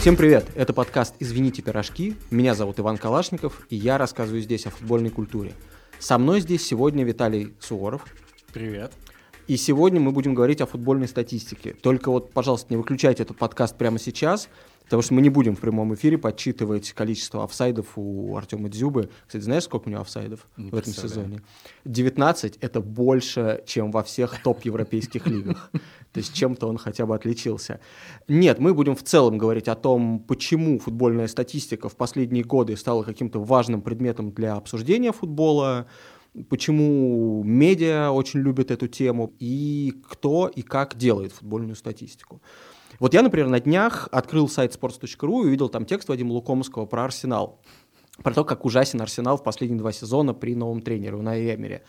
Всем привет! Это подкаст «Извините, пирожки». Меня зовут Иван Калашников, и я рассказываю здесь о футбольной культуре. Со мной здесь сегодня Виталий Суворов. Привет. И сегодня мы будем говорить о футбольной статистике. Только вот, пожалуйста, не выключайте этот подкаст прямо сейчас, потому что мы не будем в прямом эфире подсчитывать количество офсайдов у Артема Дзюбы. Кстати, знаешь, сколько у него офсайдов Не в этом сезоне? 19 — это больше, чем во всех топ-европейских лигах. То есть чем-то он хотя бы отличился. Нет, мы будем в целом говорить о том, почему футбольная статистика в последние годы стала каким-то важным предметом для обсуждения футбола, почему медиа очень любят эту тему и кто и как делает футбольную статистику. Вот я, например, на днях открыл сайт sports.ru и увидел там текст Вадима Лукомского про Арсенал. Про то, как ужасен Арсенал в последние два сезона при новом тренере Унаи Эмере.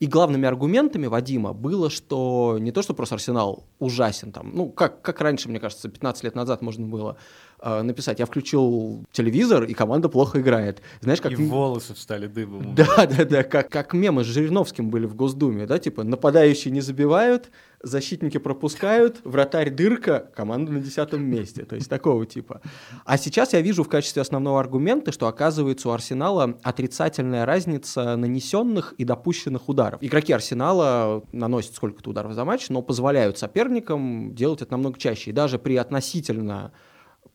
И главными аргументами Вадима было, что не то, что просто Арсенал ужасен, там, ну, как, как раньше, мне кажется, 15 лет назад можно было э, написать, я включил телевизор, и команда плохо играет. Знаешь, как... И волосы встали дыбом. Да, да, да, как, как мемы с Жириновским были в Госдуме, да, типа нападающие не забивают, защитники пропускают, вратарь дырка, команда на десятом месте, то есть такого типа. А сейчас я вижу в качестве основного аргумента, что оказывается у Арсенала отрицательная разница нанесенных и допущенных ударов. Игроки Арсенала наносят сколько-то ударов за матч, но позволяют соперникам делать это намного чаще. И даже при относительно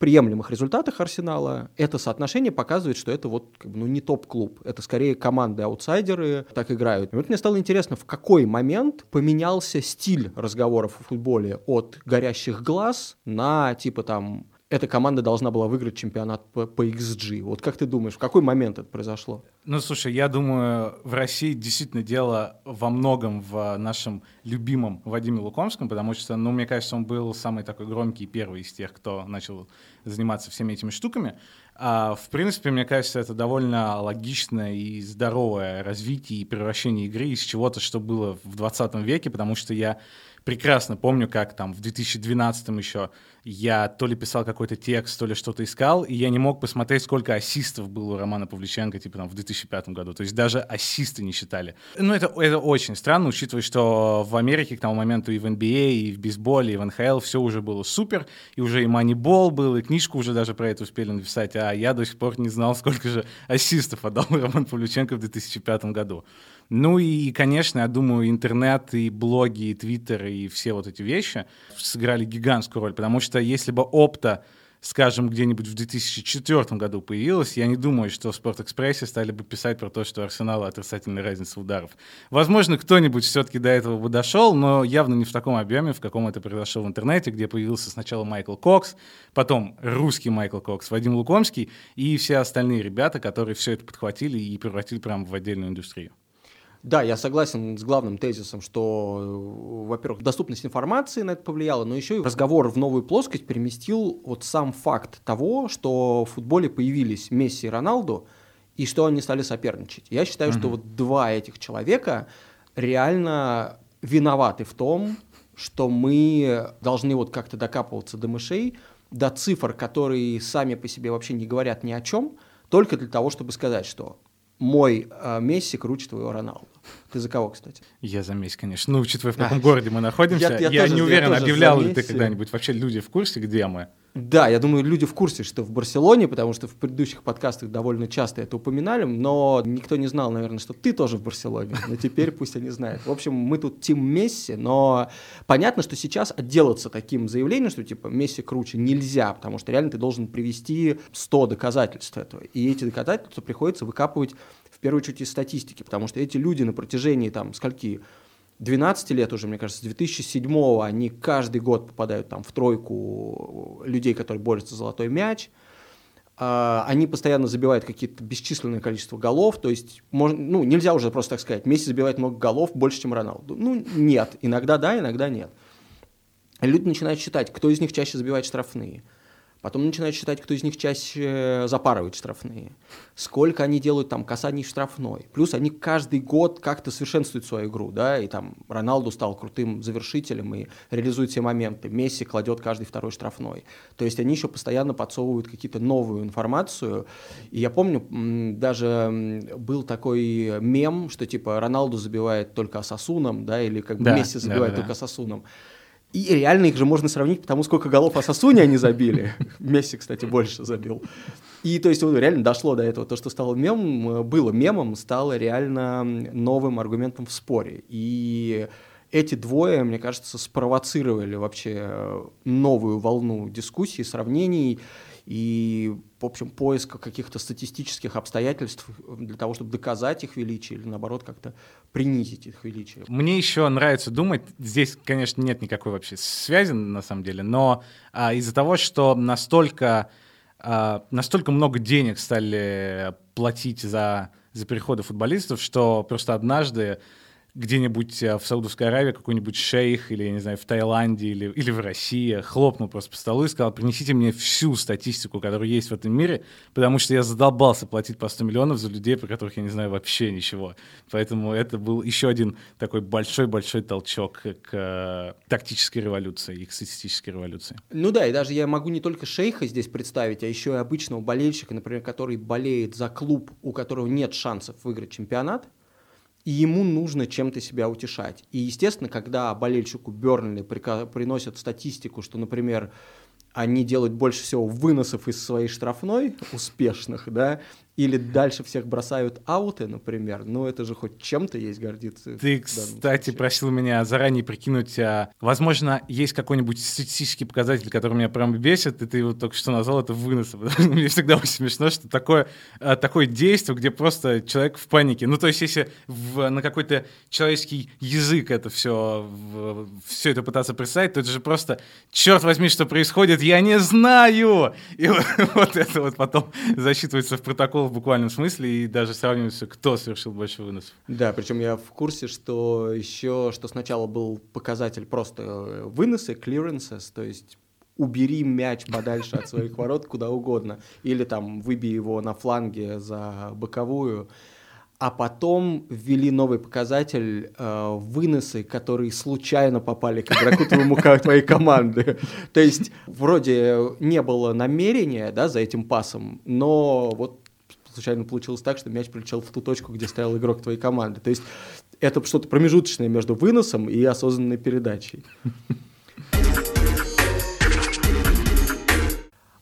приемлемых результатах Арсенала, это соотношение показывает, что это вот как бы, ну, не топ-клуб. Это скорее команды-аутсайдеры так играют. И вот мне стало интересно, в какой момент поменялся стиль разговоров о футболе от горящих глаз на типа там эта команда должна была выиграть чемпионат по, по XG. Вот как ты думаешь, в какой момент это произошло? Ну, слушай, я думаю, в России действительно дело во многом в нашем любимом Вадиме Лукомском, потому что, ну, мне кажется, он был самый такой громкий первый из тех, кто начал заниматься всеми этими штуками. А, в принципе, мне кажется, это довольно логичное и здоровое развитие и превращение игры из чего-то, что было в 20 веке, потому что я прекрасно помню, как там в 2012 еще я то ли писал какой-то текст, то ли что-то искал, и я не мог посмотреть, сколько ассистов было у Романа Павличенко, типа там в 2005 году. То есть даже ассисты не считали. Ну, это, это очень странно, учитывая, что в Америке к тому моменту и в NBA, и в бейсболе, и в НХЛ все уже было супер, и уже и Moneyball был, и книжку уже даже про это успели написать, а я до сих пор не знал, сколько же ассистов отдал Роман Павличенко в 2005 году. Ну и, конечно, я думаю, интернет и блоги, и твиттер, и все вот эти вещи сыграли гигантскую роль, потому что если бы опта, скажем, где-нибудь в 2004 году появилась, я не думаю, что в Спортэкспрессе стали бы писать про то, что Арсенал отрицательная разница ударов. Возможно, кто-нибудь все-таки до этого бы дошел, но явно не в таком объеме, в каком это произошло в интернете, где появился сначала Майкл Кокс, потом русский Майкл Кокс, Вадим Лукомский и все остальные ребята, которые все это подхватили и превратили прямо в отдельную индустрию. Да, я согласен с главным тезисом, что, э, во-первых, доступность информации на это повлияла, но еще и разговор в новую плоскость переместил вот сам факт того, что в футболе появились Месси и Роналду, и что они стали соперничать. Я считаю, что вот два этих человека реально виноваты в том, что мы должны вот как-то докапываться до мышей, до цифр, которые сами по себе вообще не говорят ни о чем, только для того, чтобы сказать, что мой э, Месси круче твоего Роналду. Ты за кого, кстати? Я за Месси, конечно. Ну, учитывая, в каком А, городе мы находимся, я- я, я тоже- не уверен, объявлял ли ты когда-нибудь. Вообще люди в курсе, где мы? Да, я думаю, люди в курсе, что в Барселоне, потому что в предыдущих подкастах довольно часто это упоминали, но никто не знал, наверное, что ты тоже в Барселоне. Но теперь пусть они знают. В общем, мы тут тим Месси, но понятно, что сейчас отделаться таким заявлением, что типа Месси круче, нельзя, потому что реально ты должен привести 100 доказательств этого. И эти доказательства приходится выкапывать в первую очередь из статистики, потому что эти люди на протяжении там скольки 12 лет уже, мне кажется, с 2007 они каждый год попадают там в тройку людей, которые борются за золотой мяч. А, Они постоянно забивают какие-то бесчисленное количество голов, то есть можно, ну, нельзя уже просто так сказать, Месси забивает много голов больше, чем Роналду. Ну, нет, иногда да, иногда нет. Люди начинают считать, кто из них чаще забивает штрафные. Потом начинают считать, кто из них чаще запарывает штрафные. Сколько они делают там касаний штрафной. Плюс они каждый год как-то совершенствуют свою игру, да, и там Роналду стал крутым завершителем и реализует все моменты. Месси кладет каждый второй штрафной. То есть они еще постоянно подсовывают какие-то новую информацию. И я помню, даже был такой мем, что типа Роналду забивает только Асасуном, да, или как бы Да, Месси забивает да-да-да. только Асасуном. И реально их же можно сравнить, потому сколько голов Асасуни они забили. Месси, кстати, больше забил. И то есть реально дошло до этого. То, что стало мемом, было мемом, стало реально новым аргументом в споре. И эти двое, мне кажется, спровоцировали вообще новую волну дискуссий, сравнений и, в общем, поиска каких-то статистических обстоятельств для того, чтобы доказать их величие или, наоборот, как-то принизить их величие. Мне еще нравится думать, здесь, конечно, нет никакой вообще связи, на самом деле, но а, из-за того, что настолько, а, настолько много денег стали платить за, за переходы футболистов, что просто однажды где-нибудь э, в Саудовской Аравии какой-нибудь шейх или, я не знаю, в Таиланде или, или в России хлопнул просто по столу и сказал, принесите мне всю статистику, которая есть в этом мире, потому что я задолбался платить по 100 миллионов за людей, про которых я не знаю вообще ничего. Поэтому это был еще один такой большой-большой толчок к э, тактической революции и к статистической революции. Ну да, и даже я могу не только шейха здесь представить, а еще и обычного болельщика, например, который болеет за клуб, у которого нет шансов выиграть чемпионат, и ему нужно чем-то себя утешать. И, естественно, когда болельщику Бернли приносят статистику, что, например, они делают больше всего выносов из своей штрафной, успешных, да, или дальше всех бросают ауты, например, ну это же хоть чем-то есть гордиться. Ты, кстати, случае. просил меня заранее прикинуть, а, возможно, есть какой-нибудь статистический показатель, который меня прям бесит, и ты его только что назвал, это вынос. Мне всегда очень смешно, что такое, а, такое действие, где просто человек в панике. Ну то есть если в, на какой-то человеческий язык это все, в, все это пытаться представить, то это же просто, черт возьми, что происходит, я не знаю! И вот, вот это вот потом засчитывается в протокол в буквальном смысле и даже сравнивается, кто совершил больше выносов. Да, причем я в курсе, что еще, что сначала был показатель просто э, выносы, clearances, то есть убери мяч подальше от своих ворот куда угодно, или там выбей его на фланге за боковую, а потом ввели новый показатель э, выносы, которые случайно попали к игроку твоему, твоей команды. То есть вроде не было намерения да, за этим пасом, но вот случайно получилось так, что мяч прилетел в ту точку, где стоял игрок твоей команды. То есть это что-то промежуточное между выносом и осознанной передачей.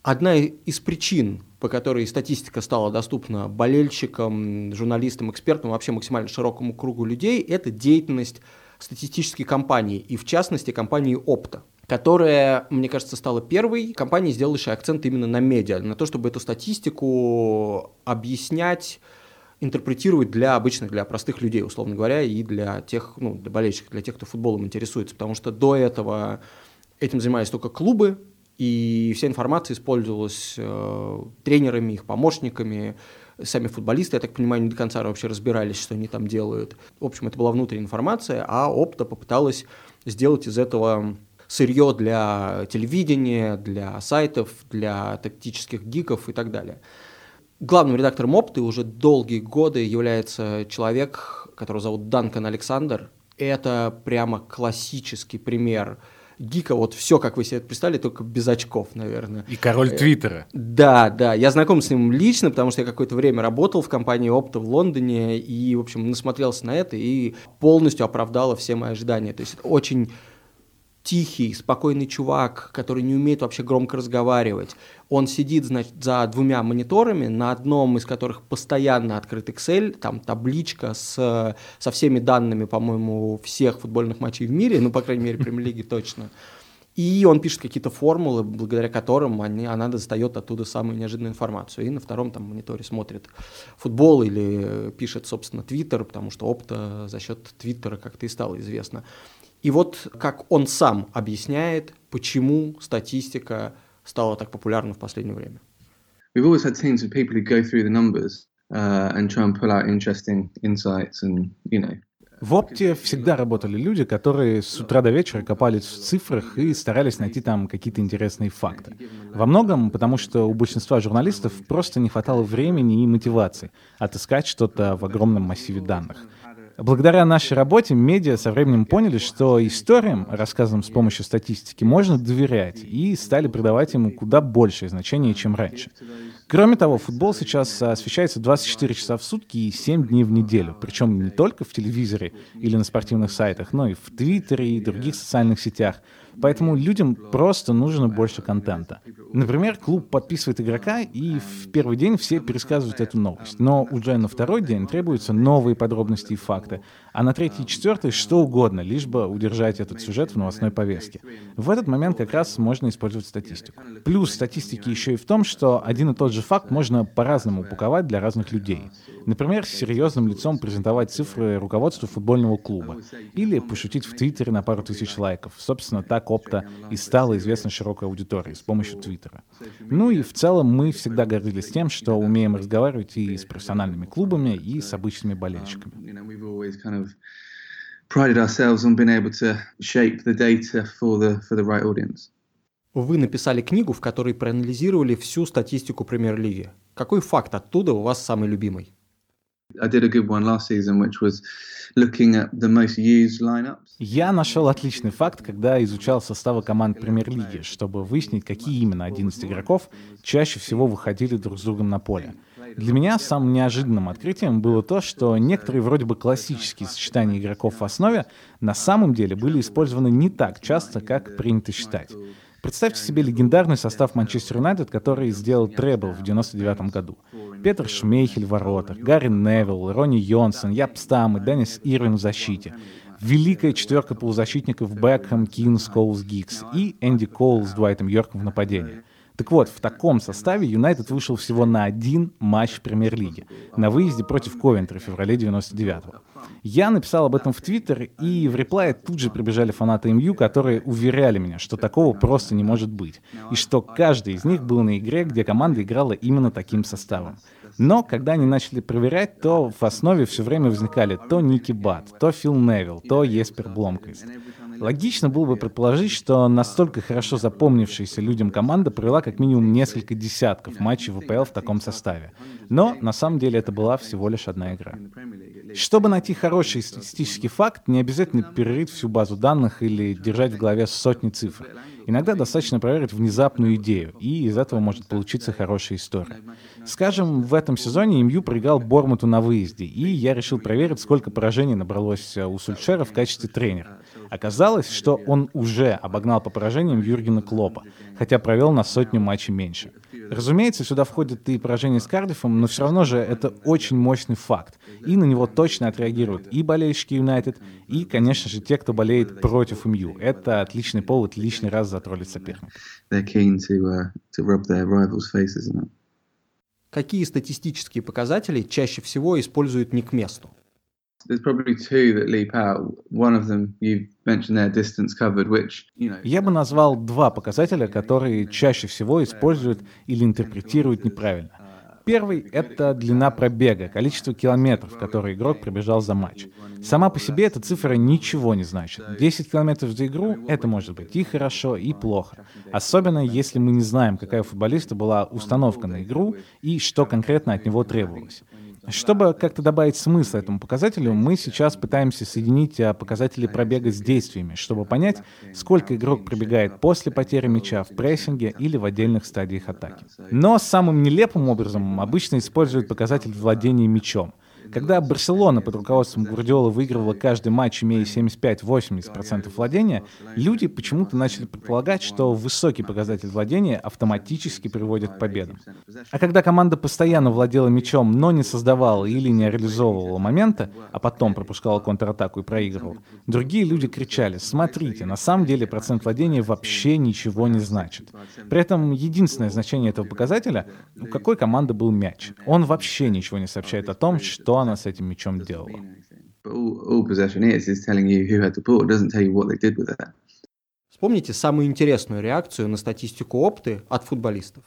Одна из причин, по которой статистика стала доступна болельщикам, журналистам, экспертам, вообще максимально широкому кругу людей, это деятельность статистической компании, и в частности компании Опта которая, мне кажется, стала первой компанией, сделавшей акцент именно на медиа, на то, чтобы эту статистику объяснять, интерпретировать для обычных, для простых людей, условно говоря, и для тех, ну, для болельщиков, для тех, кто футболом интересуется, потому что до этого этим занимались только клубы, и вся информация использовалась э, тренерами, их помощниками, сами футболисты, я так понимаю, не до конца вообще разбирались, что они там делают. В общем, это была внутренняя информация, а Опта попыталась сделать из этого сырье для телевидения, для сайтов, для тактических гиков и так далее. Главным редактором Опты уже долгие годы является человек, которого зовут Данкан Александр. Это прямо классический пример гика, вот все, как вы себе это представили, только без очков, наверное. И король Твиттера. Да, да, я знаком с ним лично, потому что я какое-то время работал в компании Опта в Лондоне, и, в общем, насмотрелся на это, и полностью оправдало все мои ожидания. То есть это очень тихий, спокойный чувак, который не умеет вообще громко разговаривать. Он сидит, значит, за двумя мониторами, на одном из которых постоянно открыт Excel, там табличка с, со всеми данными, по-моему, всех футбольных матчей в мире, ну, по крайней мере, премьер-лиги точно. И он пишет какие-то формулы, благодаря которым они, она достает оттуда самую неожиданную информацию. И на втором там мониторе смотрит футбол или пишет, собственно, Твиттер, потому что опта за счет Твиттера как-то и стало известно. И вот как он сам объясняет, почему статистика стала так популярна в последнее время. We've always had teams of people who go through the numbers uh, and try and pull out interesting insights and, you know, в Опте всегда работали люди, которые с утра до вечера копались в цифрах и старались найти там какие-то интересные факты. Во многом потому, что у большинства журналистов просто не хватало времени и мотивации отыскать что-то в огромном массиве данных. Благодаря нашей работе медиа со временем поняли, что историям, рассказанным с помощью статистики, можно доверять и стали придавать ему куда большее значение, чем раньше. Кроме того, футбол сейчас освещается 24 часа в сутки и 7 дней в неделю, причем не только в телевизоре или на спортивных сайтах, но и в Твиттере и других социальных сетях. Поэтому людям просто нужно больше контента. Например, клуб подписывает игрока, и в первый день все пересказывают эту новость. Но уже на второй день требуются новые подробности и факты. А на третий и четвертый что угодно, лишь бы удержать этот сюжет в новостной повестке. В этот момент как раз можно использовать статистику. Плюс статистики еще и в том, что один и тот же факт можно по-разному упаковать для разных людей. Например, с серьезным лицом презентовать цифры руководству футбольного клуба. Или пошутить в Твиттере на пару тысяч лайков. Собственно, так опта и стала известна широкой аудитории с помощью Твиттера. Ну и в целом мы всегда гордились тем, что умеем разговаривать и с профессиональными клубами, и с обычными болельщиками. Prided ourselves on being able to shape the data for the for the right audience. Вы написали книгу, в которой проанализировали всю статистику премьер-лиги. Какой факт оттуда у вас самый любимый? Я нашел отличный факт, когда изучал составы команд премьер-лиги, чтобы выяснить, какие именно 11 игроков чаще всего выходили друг с другом на поле. Для меня самым неожиданным открытием было то, что некоторые вроде бы классические сочетания игроков в основе на самом деле были использованы не так часто, как принято считать. Представьте себе легендарный состав Манчестер Юнайтед, который сделал требл в 99 году. Петр Шмейхель в воротах, Гарри Невилл, Ронни Йонсен, Яп Стам и Деннис Ирвин в защите. Великая четверка полузащитников Бекхэм, Кин, Скоулс, Гиггз и Энди Коул с Дуайтом Йорком в нападении. Так вот, в таком составе Юнайтед вышел всего на один матч Премьер-лиги на выезде против Ковентри в феврале 99-го. Я написал об этом в Твиттер, и в реплае тут же прибежали фанаты МЮ, которые уверяли меня, что такого просто не может быть, и что каждый из них был на игре, где команда играла именно таким составом. Но когда они начали проверять, то в основе все время возникали то Ники Бат, то Фил Невилл, то Еспер Бломквист. Логично было бы предположить, что настолько хорошо запомнившаяся людям команда провела как минимум несколько десятков матчей ВПЛ в таком составе. Но на самом деле это была всего лишь одна игра. Чтобы найти хороший статистический факт, не обязательно перерыть всю базу данных или держать в голове сотни цифр. Иногда достаточно проверить внезапную идею, и из этого может получиться хорошая история. Скажем, в этом сезоне МЮ проиграл Бормуту на выезде, и я решил проверить, сколько поражений набралось у Сульшера в качестве тренера. Оказалось, что он уже обогнал по поражениям Юргена Клопа, хотя провел на сотню матчей меньше. Разумеется, сюда входит и поражение с Кардифом, но все равно же это очень мощный факт, и на него точно отреагируют и болельщики Юнайтед, и, конечно же, те, кто болеет против МЮ. Это отличный повод лишний раз затроллить соперника. Uh, Какие статистические показатели чаще всего используют не к месту? Я бы назвал два показателя, которые чаще всего используют или интерпретируют неправильно. Первый — это длина пробега, количество километров, которые игрок пробежал за матч. Сама по себе эта цифра ничего не значит. 10 километров за игру — это может быть и хорошо, и плохо. Особенно, если мы не знаем, какая у футболиста была установка на игру и что конкретно от него требовалось. Чтобы как-то добавить смысл этому показателю, мы сейчас пытаемся соединить а, показатели пробега с действиями, чтобы понять, сколько игрок пробегает после потери мяча в прессинге или в отдельных стадиях атаки. Но самым нелепым образом обычно используют показатель владения мячом — когда Барселона под руководством Гвардиола выигрывала каждый матч, имея 75-80% владения, люди почему-то начали предполагать, что высокий показатель владения автоматически приводит к победам. А когда команда постоянно владела мячом, но не создавала или не реализовывала момента, а потом пропускала контратаку и проигрывала, другие люди кричали, смотрите, на самом деле процент владения вообще ничего не значит. При этом единственное значение этого показателя, у какой команды был мяч. Он вообще ничего не сообщает о том, что она с этим мячом делала. Вспомните самую интересную реакцию на статистику опты от футболистов.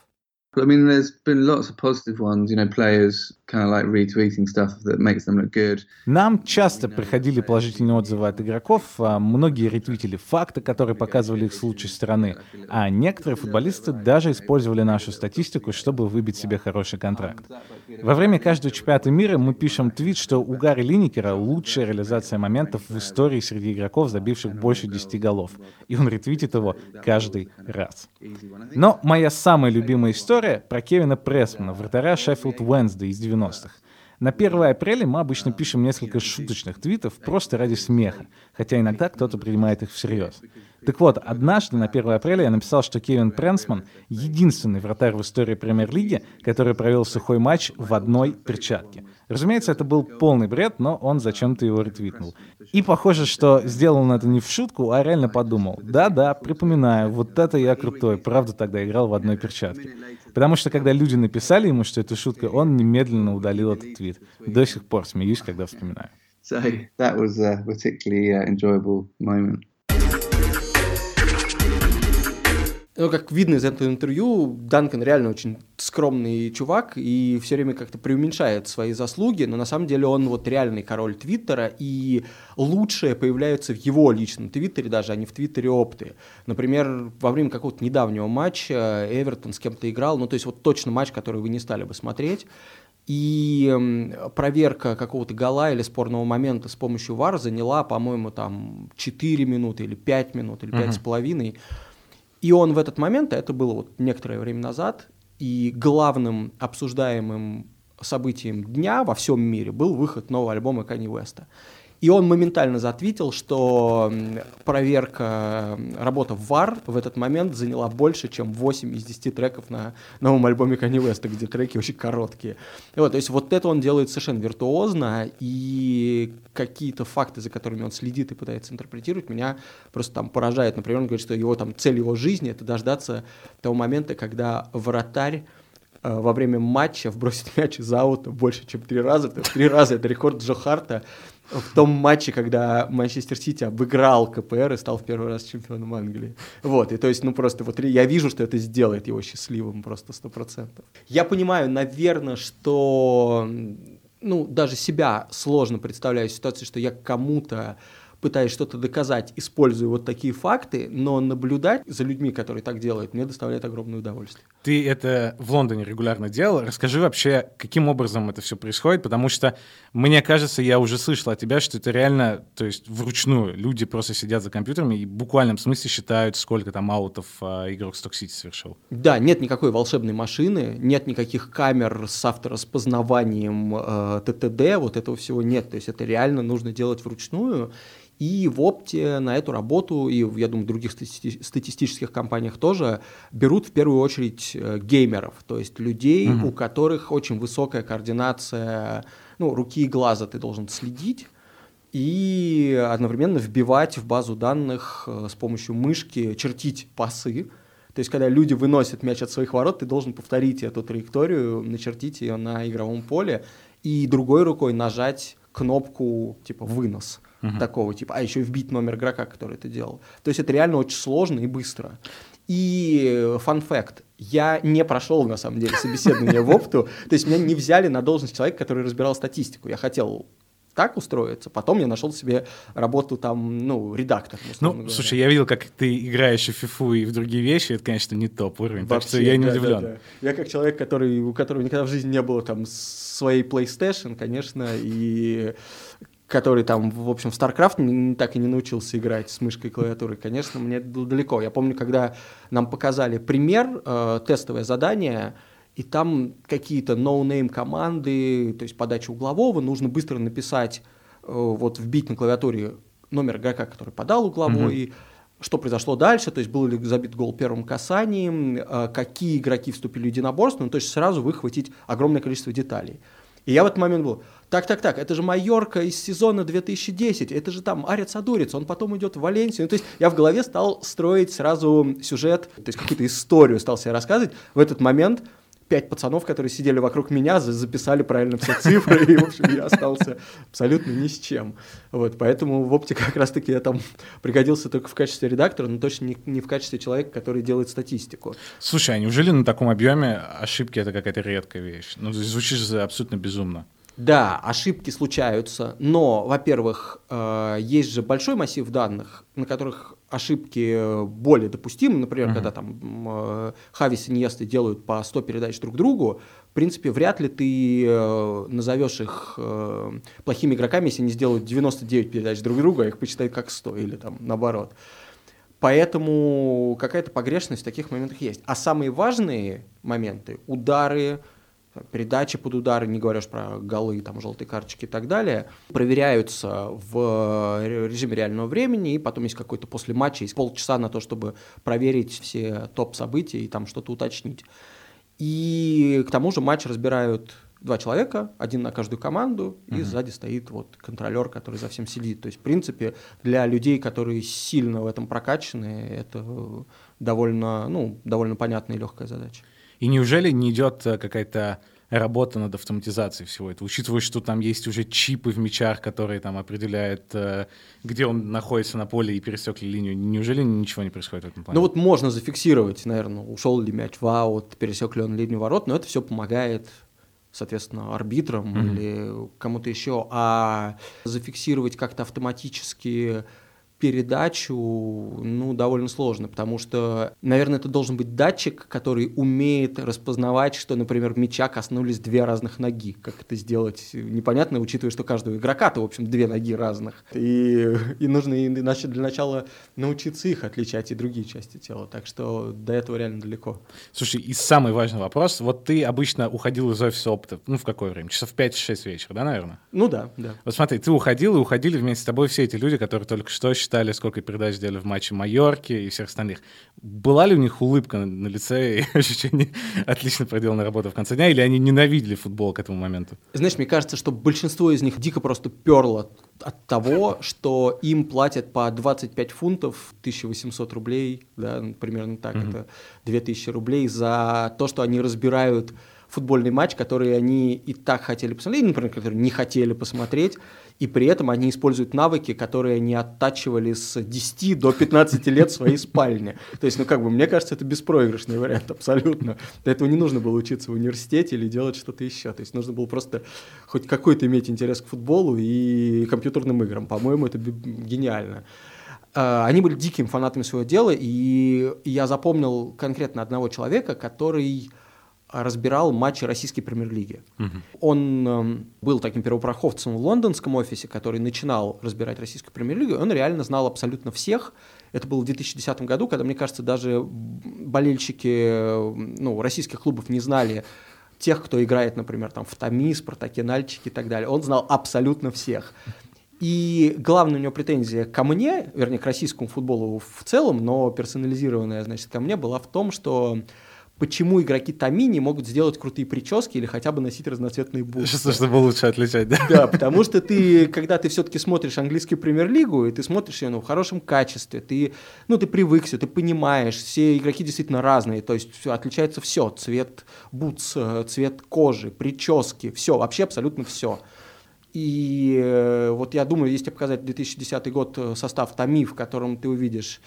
I mean, there's been lots of positive ones, you know, players kind of like retweeting stuff that makes them look good. Нам часто приходили положительные отзывы от игроков, а многие ретвитили факты, которые показывали их с лучшей стороны, а некоторые футболисты даже использовали нашу статистику, чтобы выбить себе хороший контракт. Во время каждого чемпионата мира мы пишем твит, что у Гарри Линникера лучшая реализация моментов в истории среди игроков, забивших больше 10 голов, и он ретвитит его каждый раз. Но моя самая любимая история история про Кевина Прессмана, вратаря Шеффилд Уэнсдей из 90-х. На 1 апреля мы обычно пишем несколько шуточных твитов просто ради смеха, хотя иногда кто-то принимает их всерьез. Так вот, однажды на 1 апреля я написал, что Кевин Пренсман — единственный вратарь в истории премьер-лиги, который провел сухой матч в одной перчатке. Разумеется, это был полный бред, но он зачем-то его ретвитнул. И похоже, что сделал он это не в шутку, а реально подумал. Да-да, припоминаю, вот это я крутой, правда тогда играл в одной перчатке. Потому что когда люди написали ему, что это шутка, он немедленно удалил этот твит. До сих пор смеюсь, когда вспоминаю. So that was a particularly uh, enjoyable moment. Ну, как видно из этого интервью, Данкан реально очень скромный чувак и все время как-то преуменьшает свои заслуги, но на самом деле он вот реальный король Твиттера, и лучшее появляется в его личном Твиттере даже, а не в Твиттере опты. Например, во время какого-то недавнего матча Эвертон с кем-то играл, ну, то есть вот точно матч, который вы не стали бы смотреть, и проверка какого-то гола или спорного момента с помощью ВАР заняла, по-моему, там 4 минуты или 5 минут или 5 uh-huh. с половиной. И он в этот момент, а это было вот некоторое время назад, и главным обсуждаемым событием дня во всем мире был выход нового альбома Кани Уэста. И он моментально затвитил, что проверка, работа в VAR в этот момент заняла больше, чем 8 из 10 треков на новом альбоме Kanye West, где треки очень короткие. вот, то есть вот это он делает совершенно виртуозно, и какие-то факты, за которыми он следит и пытается интерпретировать, меня просто там поражает. Например, он говорит, что его там цель его жизни — это дождаться того момента, когда вратарь э, во время матча вбросит мяч из аута больше, чем три раза. Три раза это рекорд Джо Харта в том матче, когда Манчестер Сити обыграл КПР и стал в первый раз чемпионом Англии. Вот, и то есть, ну просто вот я вижу, что это сделает его счастливым просто сто процентов. Я понимаю, наверное, что ну, даже себя сложно представляю ситуацию, что я кому-то пытаясь что-то доказать, используя вот такие факты, но наблюдать за людьми, которые так делают, мне доставляет огромное удовольствие. Ты это в Лондоне регулярно делал. Расскажи вообще, каким образом это все происходит, потому что мне кажется, я уже слышал от тебя, что это реально, то есть вручную люди просто сидят за компьютерами и в буквальном смысле считают, сколько там аутов а, игрок Stock City совершил. Да, нет никакой волшебной машины, нет никаких камер с автораспознаванием э, ТТД, вот этого всего нет. То есть это реально нужно делать вручную. И в опте на эту работу, и я думаю, в других стати- статистических компаниях тоже, берут в первую очередь э, геймеров, то есть людей, mm-hmm. у которых очень высокая координация ну, руки и глаза, ты должен следить и одновременно вбивать в базу данных э, с помощью мышки, чертить пасы. То есть, когда люди выносят мяч от своих ворот, ты должен повторить эту траекторию, начертить ее на игровом поле и другой рукой нажать кнопку типа вынос uh-huh. такого типа, а еще и вбить номер игрока, который это делал. То есть это реально очень сложно и быстро. И фан-факт, я не прошел, на самом деле, собеседование в опту, то есть меня не взяли на должность человека, который разбирал статистику. Я хотел так устроиться. Потом я нашел себе работу там, ну, редактором. Ну, говоря. слушай, я видел, как ты играешь в фифу и в другие вещи, это, конечно, не топ уровень, Вообще, так что я не да, удивлен. Да, да. Я как человек, который, у которого никогда в жизни не было там своей PlayStation, конечно, и который там, в общем, в StarCraft так и не научился играть с мышкой и клавиатурой, конечно, мне это было далеко. Я помню, когда нам показали пример, э, тестовое задание, и там какие-то no-name команды, то есть подача углового, нужно быстро написать, э, вот вбить на клавиатуре номер игрока, который подал угловой, mm-hmm. что произошло дальше, то есть был ли забит гол первым касанием, э, какие игроки вступили в единоборство, ну, то есть сразу выхватить огромное количество деталей. И я в этот момент был, так, так, так, это же Майорка из сезона 2010, это же там Арец Адорец, он потом идет в Валенсию. Ну, то есть я в голове стал строить сразу сюжет, то есть какую-то историю стал себе рассказывать. В этот момент пять пацанов, которые сидели вокруг меня, записали правильно все цифры, и, в общем, я остался абсолютно ни с чем. Вот, поэтому в опте как раз-таки я там пригодился только в качестве редактора, но точно не, не в качестве человека, который делает статистику. Слушай, а неужели на таком объеме ошибки это какая-то редкая вещь? Ну, звучит же абсолютно безумно. Да, ошибки случаются, но, во-первых, э, есть же большой массив данных, на которых ошибки более допустимы. Например, uh-huh. когда там э, Хавис и Ньесты делают по 100 передач друг другу, в принципе, вряд ли ты э, назовешь их плохими игроками, если они сделают 99 передач друг другу, а их почитают как 100 или там наоборот. Поэтому какая-то погрешность в таких моментах есть. А самые важные моменты, удары, передачи под удары, не говоря уж про голы, там, желтые карточки и так далее, проверяются в режиме реального времени, и потом есть какой-то после матча, есть полчаса на то, чтобы проверить все топ-события и там что-то уточнить. И к тому же матч разбирают два человека, один на каждую команду, и uh-huh. сзади стоит вот контролер, который за всем сидит. То есть, в принципе, для людей, которые сильно в этом прокачаны, это довольно, ну, довольно понятная и легкая задача. И неужели не идет э, какая-то работа над автоматизацией всего этого, учитывая, что там есть уже чипы в мячах, которые там определяют, э, где он находится на поле и пересек ли линию. Неужели ничего не происходит в этом плане? Ну вот можно зафиксировать, наверное, ушел ли мяч в аут, пересек ли он линию ворот, но это все помогает соответственно, арбитрам mm-hmm. или кому-то еще, а зафиксировать как-то автоматически передачу, ну, довольно сложно, потому что, наверное, это должен быть датчик, который умеет распознавать, что, например, мяча коснулись две разных ноги. Как это сделать? Непонятно, учитывая, что каждого игрока-то, в общем, две ноги разных. И, и нужно иначе для начала научиться их отличать и другие части тела. Так что до этого реально далеко. Слушай, и самый важный вопрос. Вот ты обычно уходил из офиса опыта, ну, в какое время? Часов 5-6 вечера, да, наверное? Ну да, да. Вот смотри, ты уходил, и уходили вместе с тобой все эти люди, которые только что считали, сколько передач сделали в матче Майорки и всех остальных. Была ли у них улыбка на, на лице и ощущение отлично проделанной работы в конце дня, или они ненавидели футбол к этому моменту? Знаешь, мне кажется, что большинство из них дико просто перло от того, что им платят по 25 фунтов, 1800 рублей, да, примерно так, mm-hmm. это 2000 рублей за то, что они разбирают футбольный матч, который они и так хотели посмотреть, например, который не хотели посмотреть, и при этом они используют навыки, которые они оттачивали с 10 до 15 лет в своей спальне. То есть, ну как бы, мне кажется, это беспроигрышный вариант абсолютно. Для этого не нужно было учиться в университете или делать что-то еще. То есть нужно было просто хоть какой-то иметь интерес к футболу и компьютерным играм. По-моему, это гениально а, они были дикими фанатами своего дела, и я запомнил конкретно одного человека, который разбирал матчи российской премьер-лиги. Угу. Он э, был таким первопроходцем в лондонском офисе, который начинал разбирать российскую премьер-лигу, он реально знал абсолютно всех. Это было в 2010 году, когда, мне кажется, даже болельщики ну, российских клубов не знали тех, кто играет, например, там, в Томи, Спартаке, Нальчике и так далее. Он знал абсолютно всех. И главная у него претензия ко мне, вернее, к российскому футболу в целом, но персонализированная, значит, ко мне была в том, что почему игроки Томи не могут сделать крутые прически или хотя бы носить разноцветные бутсы. Что, чтобы лучше отличать, да? Да, потому что ты, когда ты все-таки смотришь английскую премьер-лигу, и ты смотришь ее ну, в хорошем качестве, ты, ну, ты привыкся, ты понимаешь, все игроки действительно разные, то есть все, отличается все, цвет бутс, э, цвет кожи, прически, все, вообще абсолютно все. И э, вот я думаю, если показать 2010 год э, состав Томи, в котором ты увидишь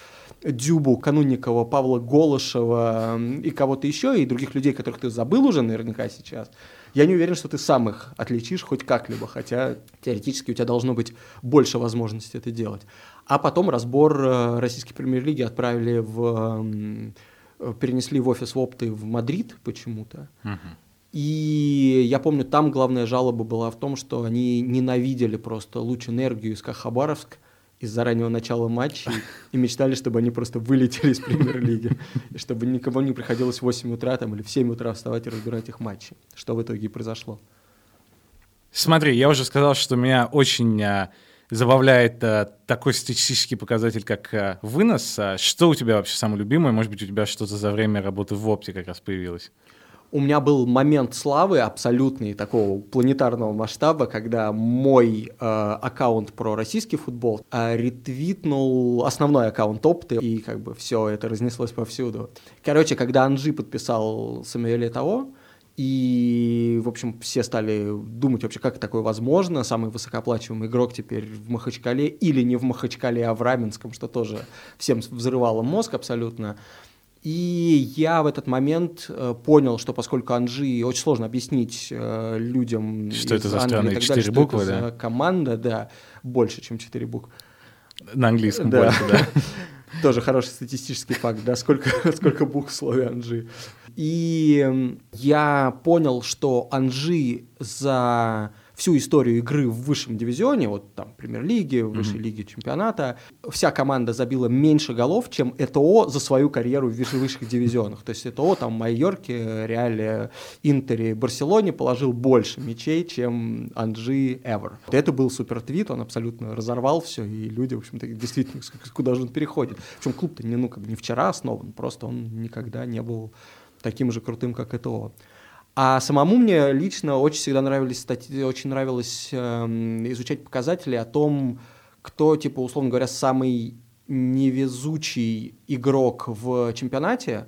Дюбу, Канунникова, Павла Голышева и кого-то еще, и других людей, которых ты забыл уже наверняка сейчас, я не уверен, что ты сам их отличишь хоть как-либо, хотя теоретически у тебя должно быть больше возможности это делать. А потом разбор э, российской премьер-лиги отправили в... перенесли в офис Вопты в Мадрид почему-то. И я помню, там главная жалоба была в том, что они ненавидели просто луч энергию из Хабаровск, из-за раннего начала матча и мечтали, чтобы они просто вылетели из премьер-лиги, чтобы никому не приходилось в 8 утра там, или в 7 утра вставать и разбирать их матчи, что в итоге произошло. Смотри, я уже сказал, что меня очень а, забавляет а, такой статистический показатель, как а, вынос. А, что у тебя вообще самое любимое? Может быть, у тебя что-то за время работы в опте как раз появилось? У меня был момент славы абсолютный такого планетарного масштаба, когда мой э, аккаунт про российский футбол э, ретвитнул основной аккаунт опты, и как бы все это разнеслось повсюду. Короче, когда Анжи подписал Самуэля того, и, в общем, все стали думать вообще, как такое возможно. Самый высокооплачиваемый игрок теперь в Махачкале или не в Махачкале, а в Раменском, что тоже всем взрывало мозг абсолютно. И я в этот момент э, понял, что поскольку Анжи очень сложно объяснить э, людям что это за странные четыре буквы, это да? за команда, да, больше, чем четыре буквы. На английском да. больше, да. Тоже хороший статистический факт, да, сколько, сколько букв в слове Анжи. И я понял, что Анжи за всю историю игры в высшем дивизионе, вот там премьер-лиги, высшей mm-hmm. лиги чемпионата, вся команда забила меньше голов, чем ЭТО за свою карьеру в высших дивизионах. То есть ЭТО там в Майорке, Реале, Интере, Барселоне положил больше мячей, чем Анджи Эвер. Это был супер твит, он абсолютно разорвал все, и люди, в общем-то, действительно, куда же он переходит. Причем клуб-то не, ну, как бы не вчера основан, просто он никогда не был таким же крутым, как ЭТО. А самому мне лично очень всегда нравились статьи, очень нравилось э, изучать показатели о том, кто, типа, условно говоря, самый невезучий игрок в чемпионате.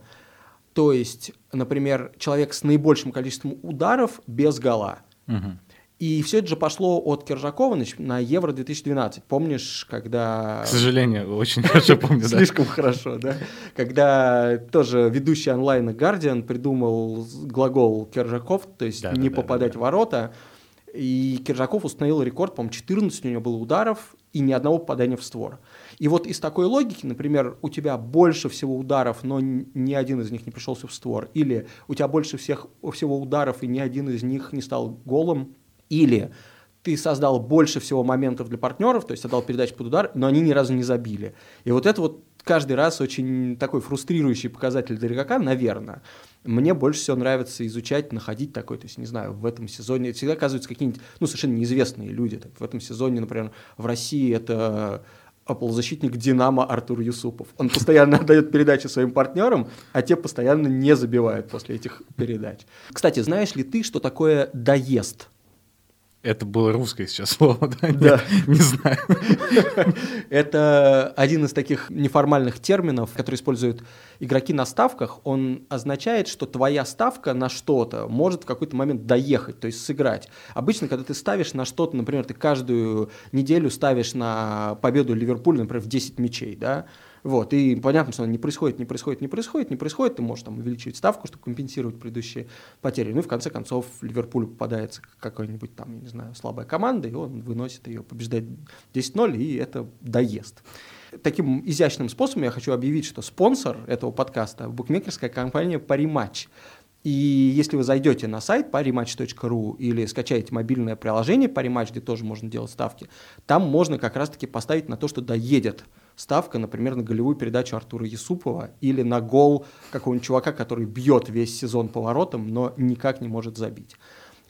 То есть, например, человек с наибольшим количеством ударов без гола. Угу. И все это же пошло от Киржакова на Евро 2012. Помнишь, когда... К сожалению, очень хорошо помню. Слишком хорошо, да? Когда тоже ведущий онлайна Guardian придумал глагол Киржаков, то есть не попадать в ворота. И Киржаков установил рекорд, по-моему, 14 у него было ударов и ни одного попадания в створ. И вот из такой логики, например, у тебя больше всего ударов, но ни один из них не пришелся в створ, или у тебя больше всех, всего ударов, и ни один из них не стал голом, или ты создал больше всего моментов для партнеров, то есть отдал передачу под удар, но они ни разу не забили. И вот это вот каждый раз очень такой фрустрирующий показатель для игрока, наверное. Мне больше всего нравится изучать, находить такой, то есть, не знаю, в этом сезоне всегда оказываются какие-нибудь, ну, совершенно неизвестные люди. Так, в этом сезоне, например, в России это полузащитник «Динамо» Артур Юсупов. Он постоянно отдает передачи своим партнерам, а те постоянно не забивают после этих передач. Кстати, знаешь ли ты, что такое «доезд»? Это было русское сейчас слово, да? Да. Не, не знаю. Это один из таких неформальных терминов, который используют игроки на ставках. Он означает, что твоя ставка на что-то может в какой-то момент доехать, то есть сыграть. Обычно, когда ты ставишь на что-то, например, ты каждую неделю ставишь на победу Ливерпуля, например, в 10 мячей, да, вот, и понятно, что не происходит, не происходит, не происходит, не происходит, ты можешь там увеличивать ставку, чтобы компенсировать предыдущие потери. Ну и в конце концов Ливерпулю попадается какая-нибудь там, я не знаю, слабая команда, и он выносит ее, побеждает 10-0, и это доест. Таким изящным способом я хочу объявить, что спонсор этого подкаста – букмекерская компания «Париматч». И если вы зайдете на сайт parimatch.ru или скачаете мобильное приложение Parimatch, где тоже можно делать ставки, там можно как раз-таки поставить на то, что доедет ставка, например, на голевую передачу Артура Ясупова или на гол какого-нибудь чувака, который бьет весь сезон поворотом, но никак не может забить.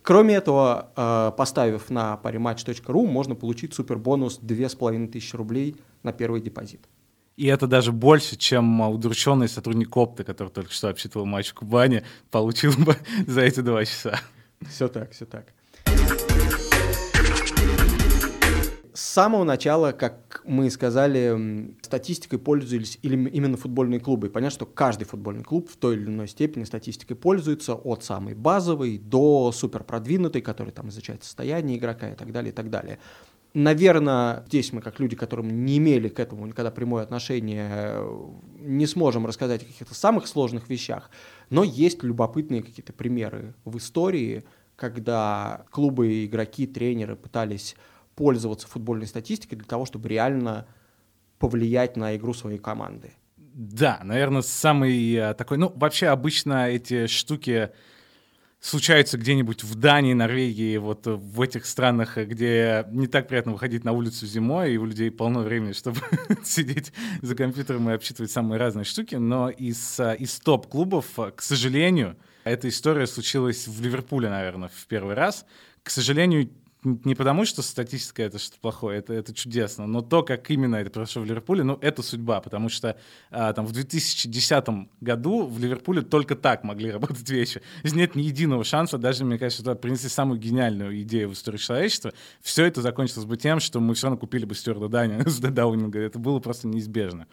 Кроме этого, э, поставив на parimatch.ru, можно получить супербонус 2500 рублей на первый депозит. И это даже больше, чем удрученный сотрудник Опта, который только что обсчитывал матч в Кубани, получил бы за эти два часа. Все так, все так. С самого начала, как мы сказали, статистикой пользовались именно футбольные клубы. понятно, что каждый футбольный клуб в той или иной степени статистикой пользуется, от самой базовой до супер продвинутой, который там изучает состояние игрока и так далее, и так далее. Наверное, здесь мы, как люди, которым не имели к этому никогда прямое отношение, не сможем рассказать о каких-то самых сложных вещах, но есть любопытные какие-то примеры в истории, когда клубы, игроки, тренеры пытались пользоваться футбольной статистикой для того, чтобы реально повлиять на игру своей команды. Да, наверное, самый э, такой, ну, вообще обычно эти штуки случаются где-нибудь в Дании, Норвегии, вот в этих странах, где не так приятно выходить на улицу зимой, и у людей полно времени, чтобы сидеть за компьютером и обсчитывать самые разные штуки. Но из, э, из топ-клубов, э, к сожалению, эта история случилась в Ливерпуле, наверное, в первый раз. К сожалению, не потому, что статистика это что-то плохое, это, это чудесно, но то, как именно это произошло в Ливерпуле, ну, это судьба, потому что а, там в 2010 году в Ливерпуле только так могли работать вещи. Здесь нет ни единого шанса, даже, мне кажется, туда принесли самую гениальную идею в истории человечества. Все это закончилось бы тем, что мы все равно купили бы Стюарда Дани с Даунинга. Это было просто неизбежно.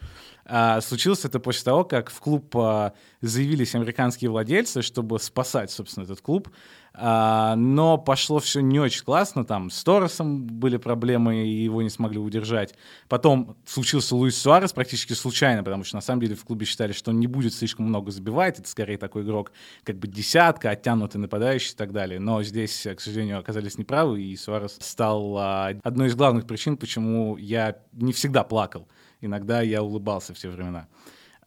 А, случилось это после того, как в клуб а, заявились американские владельцы, чтобы спасать, собственно, этот клуб. А, но пошло все не очень классно. Там с Торресом были проблемы, и его не смогли удержать. Потом случился Луис Суарес практически случайно, потому что на самом деле в клубе считали, что он не будет слишком много забивать. Это скорее такой игрок, как бы десятка, оттянутый нападающий и так далее. Но здесь, к сожалению, оказались неправы, и Суарес стал а, одной из главных причин, почему я не всегда плакал Иногда я улыбался все времена.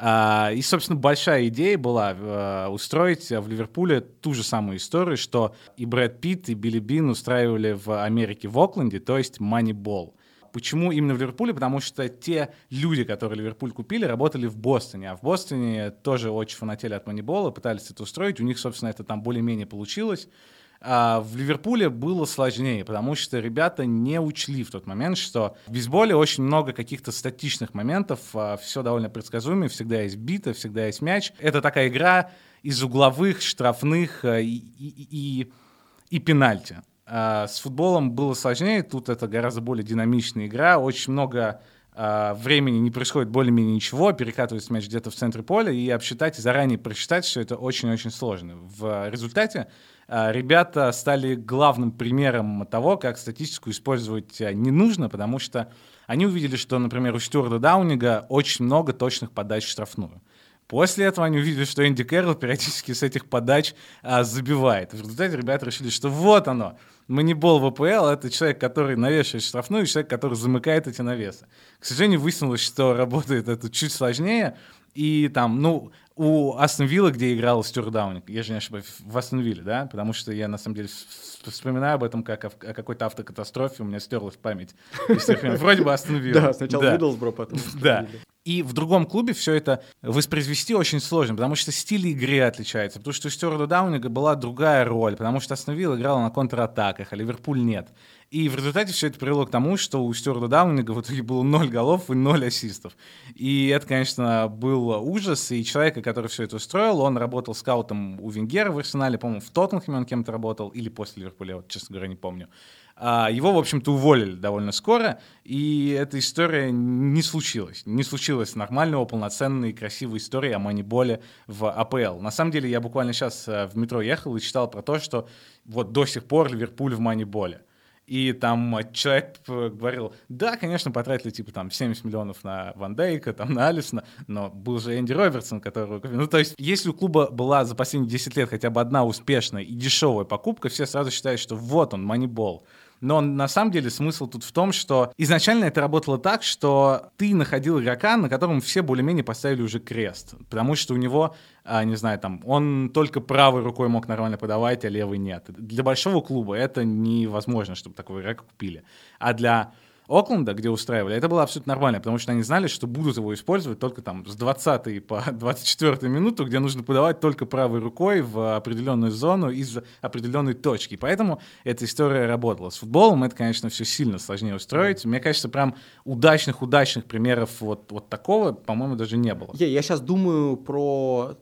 А, и, собственно, большая идея была а, устроить в Ливерпуле ту же самую историю, что и Брэд Питт, и Билли Бин устраивали в Америке, в Окленде, то есть Moneyball. Почему именно в Ливерпуле? Потому что те люди, которые Ливерпуль купили, работали в Бостоне. А в Бостоне тоже очень фанатели от Moneyball, пытались это устроить. У них, собственно, это там более-менее получилось. А в Ливерпуле было сложнее, потому что ребята не учли в тот момент, что в бейсболе очень много каких-то статичных моментов, а, все довольно предсказуемо, всегда есть бита, всегда есть мяч. Это такая игра из угловых, штрафных а, и, и, и, и пенальти. С футболом было сложнее, тут это гораздо более динамичная игра, очень много времени не происходит более-менее ничего, перекатывается мяч где-то в центре поля, и обсчитать и заранее просчитать все это очень-очень сложно. В результате ребята стали главным примером того, как статистику использовать а, не нужно, потому что они увидели, что, например, у Стюарда Даунинга очень много точных подач в штрафную. После этого они увидели, что Энди Кэрролл периодически с этих подач а, забивает. В результате ребята решили, что вот оно, манибол ВПЛ — это человек, который навешивает штрафную, и человек, который замыкает эти навесы. К сожалению, выяснилось, что работает это чуть сложнее, и там, ну, у Астон Вилла, где играл Стюарт Даунинг, я же не ошибаюсь, в Астон Вилле, да, потому что я, на самом деле, вспоминаю об этом как о, о какой-то автокатастрофе, у меня стерлась память. Вроде бы Астон Вилла. Да, сначала Миддлсбро, потом Да. И в другом клубе все это воспроизвести очень сложно, потому что стиль игры отличается, потому что у Стюарда Даунинга была другая роль, потому что Астон Вилла играла на контратаках, а Ливерпуль нет. И в результате все это привело к тому, что у Стюарда Даунинга в итоге было ноль голов и ноль ассистов. И это, конечно, был ужас. И человека, который все это устроил, он работал скаутом у Венгера в Арсенале, по-моему, в Тоттенхэме он кем-то работал, или после Ливерпуля, вот, честно говоря, не помню. А его, в общем-то, уволили довольно скоро, и эта история не случилась. Не случилась нормального, полноценной, красивой истории о маниболе в АПЛ. На самом деле, я буквально сейчас э, в метро ехал и читал про то, что вот до сих пор Ливерпуль в маниболе. И там человек говорил, да, конечно, потратили типа там 70 миллионов на Ван Дейка, там на Алисона, но был же Энди Робертсон, который... Ну, то есть, если у клуба была за последние 10 лет хотя бы одна успешная и дешевая покупка, все сразу считают, что вот он, манибол. Но на самом деле смысл тут в том, что изначально это работало так, что ты находил игрока, на котором все более-менее поставили уже крест. Потому что у него, а, не знаю, там, он только правой рукой мог нормально подавать, а левой нет. Для большого клуба это невозможно, чтобы такого игрока купили. А для Окленда, где устраивали, это было абсолютно нормально, потому что они знали, что будут его использовать только там с 20 по 24 минуту, где нужно подавать только правой рукой в определенную зону из определенной точки. Поэтому эта история работала. С футболом это, конечно, все сильно сложнее устроить. Мне кажется, прям удачных-удачных примеров вот, вот такого, по-моему, даже не было. Я, я сейчас думаю про,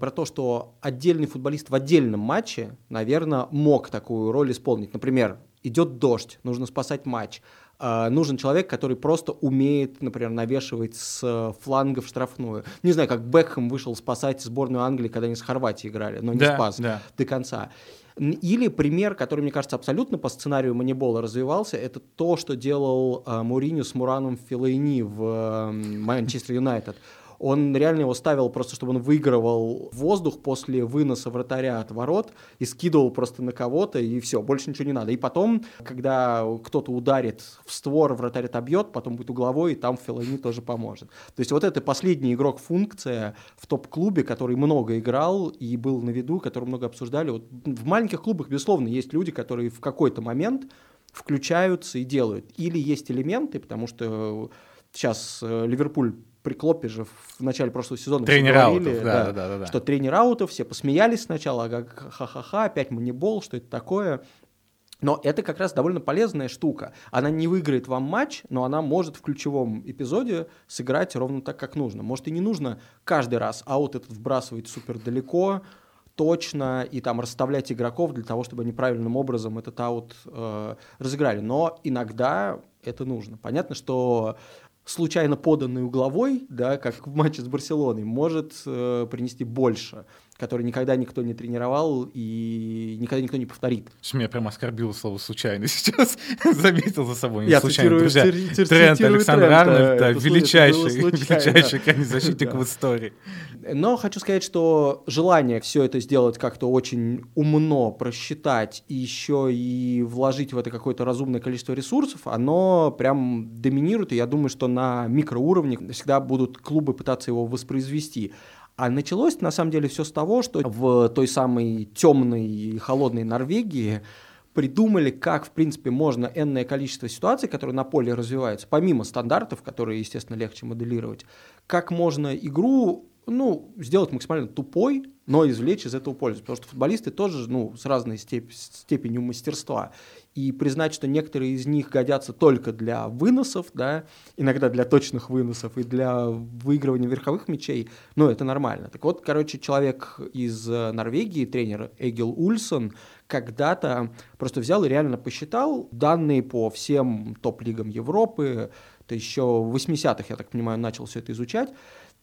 про то, что отдельный футболист в отдельном матче, наверное, мог такую роль исполнить. Например, идет дождь, нужно спасать матч нужен человек, который просто умеет, например, навешивать с флангов штрафную. Не знаю, как Бекхэм вышел спасать сборную Англии, когда они с Хорватией играли, но не да, спас да. до конца. Или пример, который, мне кажется, абсолютно по сценарию Манибола развивался, это то, что делал uh, Муриню с Мураном Филейни в Манчестер Юнайтед он реально его ставил просто, чтобы он выигрывал воздух после выноса вратаря от ворот и скидывал просто на кого-то, и все, больше ничего не надо. И потом, когда кто-то ударит в створ, вратарь отобьет, потом будет угловой, и там Филани тоже поможет. То есть вот это последний игрок-функция в топ-клубе, который много играл и был на виду, который много обсуждали. Вот в маленьких клубах, безусловно, есть люди, которые в какой-то момент включаются и делают. Или есть элементы, потому что сейчас э, Ливерпуль при Клопе же в начале прошлого сезона тренер говорили, да, да, да, да, что тренер аутов, все посмеялись сначала, а как ха-ха-ха, опять манибол, что это такое. Но это как раз довольно полезная штука. Она не выиграет вам матч, но она может в ключевом эпизоде сыграть ровно так, как нужно. Может и не нужно каждый раз аут этот вбрасывать супер далеко, точно и там расставлять игроков для того, чтобы они правильным образом этот аут э, разыграли. Но иногда это нужно. Понятно, что случайно поданный угловой, да, как в матче с Барселоной, может э, принести больше который никогда никто не тренировал и никогда никто не повторит. Меня прям оскорбило слово «случайно» сейчас. Заметил за собой. Не Я случайно, друзья. Тренд Трента, Александр Арнольд, да, это было величайший, величайший крайний защитник в истории. Но хочу сказать, что желание все это сделать как-то очень умно, просчитать и еще и вложить в это какое-то разумное количество ресурсов, оно прям доминирует, и я думаю, что на микроуровне всегда будут клубы пытаться его воспроизвести. А началось на самом деле все с того, что в той самой темной и холодной Норвегии придумали, как, в принципе, можно энное количество ситуаций, которые на поле развиваются, помимо стандартов, которые, естественно, легче моделировать, как можно игру ну, сделать максимально тупой, но извлечь из этого пользу. Потому что футболисты тоже ну, с разной степ- степенью мастерства. И признать, что некоторые из них годятся только для выносов, да, иногда для точных выносов и для выигрывания верховых мячей, ну, это нормально. Так вот, короче, человек из э, Норвегии, тренер Эгил Ульсон, когда-то просто взял и реально посчитал данные по всем топ-лигам Европы, это еще в 80-х, я так понимаю, начал все это изучать,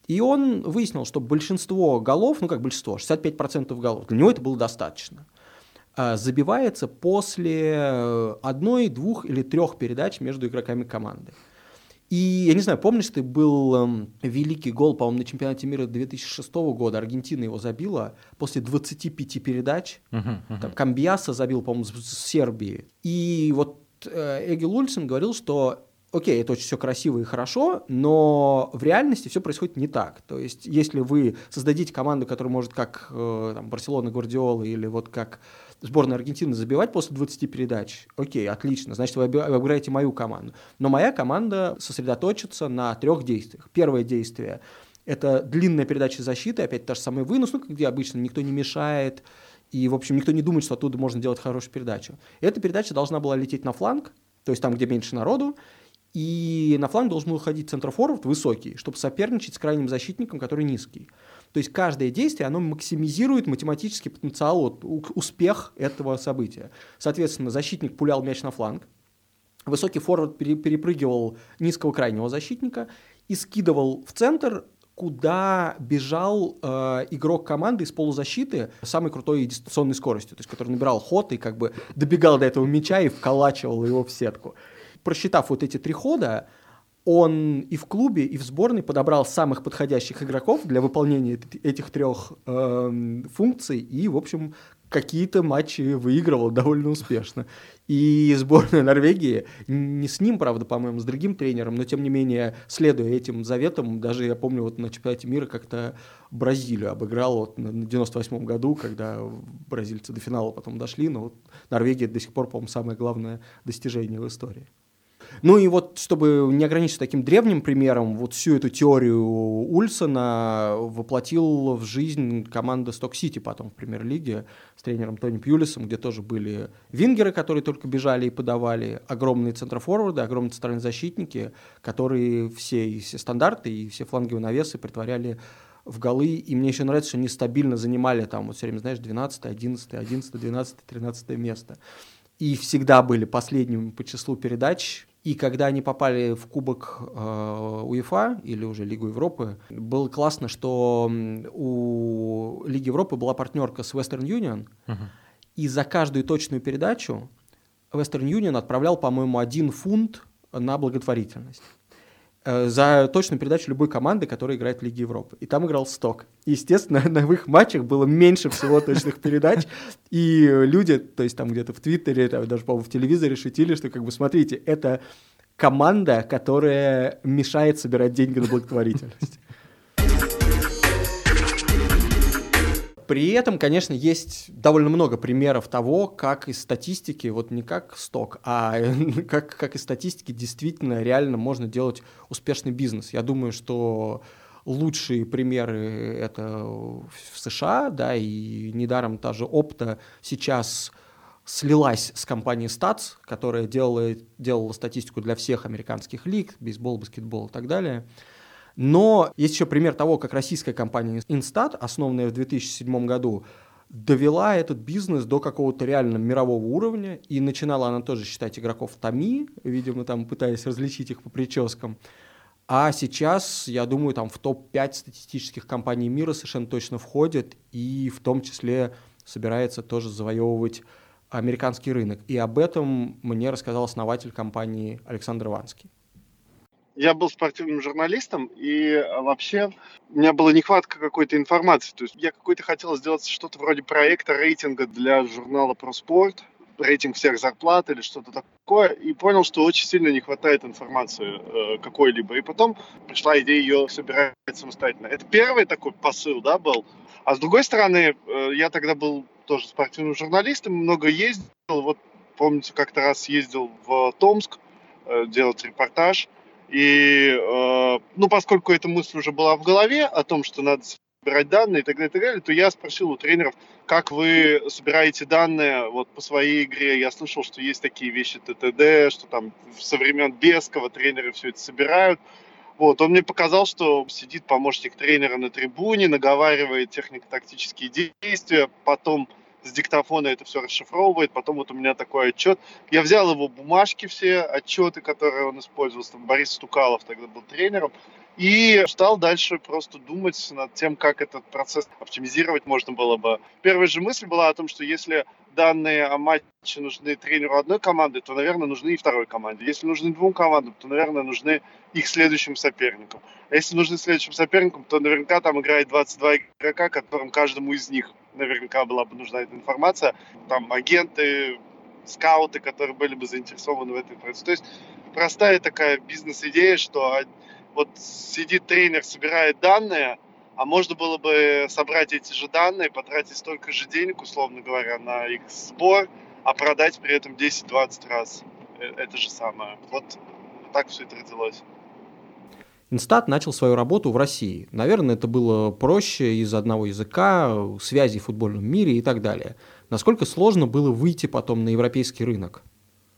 и он выяснил, что большинство голов, ну как большинство, 65% голов, для него это было достаточно, а, забивается после э, одной, двух или трех передач между игроками команды. И я не знаю, помнишь, ты был эм, великий гол, по-моему, на чемпионате мира 2006 года, Аргентина его забила после 25 передач, Мгм, мгм. там Камбиаса забил, по-моему, с с Сербии. И вот э, Эгил Ульсен говорил, что окей, это очень все красиво и хорошо, но в реальности все происходит не так. То есть, если вы создадите команду, которая может как э, там, Барселона Гвардиола или вот как сборная Аргентины забивать после 20 передач, окей, отлично, значит, вы обыграете мою команду. Но моя команда сосредоточится на трех действиях. Первое действие – это длинная передача защиты, опять та же самая вынос, ну, где обычно никто не мешает, и, в общем, никто не думает, что оттуда можно делать хорошую передачу. Эта передача должна была лететь на фланг, то есть там, где меньше народу, и на фланг должен был уходить центрофорвард высокий, чтобы соперничать с крайним защитником, который низкий. То есть каждое действие, оно максимизирует математический потенциал, вот, успех этого события. Соответственно, защитник пулял мяч на фланг, высокий форвард пере- перепрыгивал низкого крайнего защитника и скидывал в центр, куда бежал э, игрок команды из полузащиты самой крутой дистанционной скоростью, то есть который набирал ход и как бы добегал до этого мяча и вколачивал его в сетку. Просчитав вот эти три хода, он и в клубе, и в сборной подобрал самых подходящих игроков для выполнения эт- этих трех эм, функций и, в общем, какие-то матчи выигрывал довольно успешно. И сборная Норвегии, не с ним, правда, по-моему, с другим тренером, но тем не менее, следуя этим заветам, даже я помню, вот на чемпионате мира как-то Бразилию обыграл вот на 98 году, когда бразильцы до финала потом дошли, но вот Норвегия до сих пор, по-моему, самое главное достижение в истории. Ну и вот, чтобы не ограничиться таким древним примером, вот всю эту теорию Ульсона воплотил в жизнь команда Сток-Сити потом в премьер-лиге с тренером Тони Пьюлисом, где тоже были вингеры, которые только бежали и подавали, огромные центрофорварды, огромные центральные защитники, которые все, и все стандарты и все фланговые навесы притворяли в голы, и мне еще нравится, что они стабильно занимали там вот все время, знаешь, 12, 11, 11, 12, 13 место. И всегда были последними по числу передач. И когда они попали в Кубок э, УЕФА или уже Лигу Европы, было классно, что у Лиги Европы была партнерка с Western Union, Мгм. и за каждую точную передачу Western Union отправлял, по-моему, один фунт на благотворительность. Э, За точную передачу любой команды, которая играет в Лиге Европы. И там играл Сток. И, естественно, на их матчах было меньше всего точных передач. И люди, то есть там где-то в Твиттере, там даже, по-моему, в телевизоре шутили, что, как бы, смотрите, это команда, которая мешает собирать деньги на благотворительность. При этом, конечно, есть довольно много примеров того, как из статистики, вот не как сток, а как, как из статистики действительно реально можно делать успешный бизнес. Я думаю, что лучшие примеры это в США, да, и недаром та же Опта сейчас слилась с компанией Stats, которая делала, делала статистику для всех американских лиг, бейсбол, баскетбол и так далее. Но есть еще пример того, как российская компания Instat, основанная в 2007 году, довела этот бизнес до какого-то реально мирового уровня, и начинала она тоже считать игроков Томи, видимо, там пытаясь различить их по прическам. А сейчас, я думаю, там в топ-5 статистических компаний мира совершенно точно входит, и в том числе собирается тоже завоевывать американский рынок. И об этом мне рассказал основатель компании Александр Ванский. Я был спортивным журналистом, и вообще у меня была нехватка какой-то информации. То есть я какой-то хотел сделать что-то вроде проекта рейтинга для журнала про спорт, рейтинг всех зарплат или что-то такое, и понял, что очень сильно не хватает информации э, какой-либо. И потом пришла идея ее собирать самостоятельно. Это первый такой посыл, да, был. А с другой стороны, э, я тогда был тоже спортивным журналистом, много ездил. Вот, помните, как-то раз ездил в Томск э, делать репортаж. И, э, ну, поскольку эта мысль уже была в голове о том, что надо собирать данные и так далее, и так далее, то я спросил у тренеров, как вы собираете данные вот по своей игре. Я слышал, что есть такие вещи ТТД, что там со времен Бескова тренеры все это собирают. Вот, он мне показал, что сидит помощник тренера на трибуне, наговаривает технико-тактические действия, потом с диктофона это все расшифровывает, потом вот у меня такой отчет. Я взял его бумажки все, отчеты, которые он использовал, там Борис Стукалов тогда был тренером, и стал дальше просто думать над тем, как этот процесс оптимизировать можно было бы. Первая же мысль была о том, что если данные о матче нужны тренеру одной команды, то, наверное, нужны и второй команде. Если нужны двум командам, то, наверное, нужны их следующим соперникам. А если нужны следующим соперникам, то наверняка там играет 22 игрока, которым каждому из них наверняка была бы нужна эта информация. Там агенты, скауты, которые были бы заинтересованы в этой информации. То есть простая такая бизнес-идея, что вот сидит тренер, собирает данные, а можно было бы собрать эти же данные, потратить столько же денег, условно говоря, на их сбор, а продать при этом 10-20 раз э, это же самое. Вот так все это родилось. Инстат начал свою работу в России. Наверное, это было проще из одного языка, связей в футбольном мире и так далее. Насколько сложно было выйти потом на европейский рынок?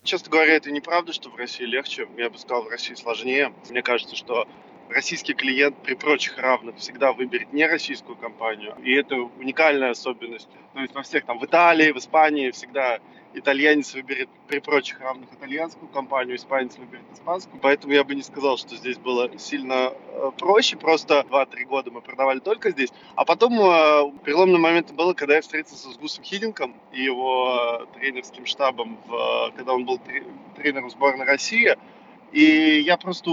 Честно говоря, это неправда, что в России легче. Я бы сказал, в России сложнее. Мне кажется, что российский клиент при прочих равных всегда выберет не российскую компанию. И это уникальная особенность. То есть во всех там, в Италии, в Испании всегда итальянец выберет при прочих равных итальянскую компанию, испанец выберет испанскую. Поэтому я бы не сказал, что здесь было сильно э, проще. Просто 2-3 года мы продавали только здесь. А потом э, переломным моментом было, когда я встретился с Гусом Хидинком и его э, тренерским штабом, когда он был тренером сборной России. И я просто,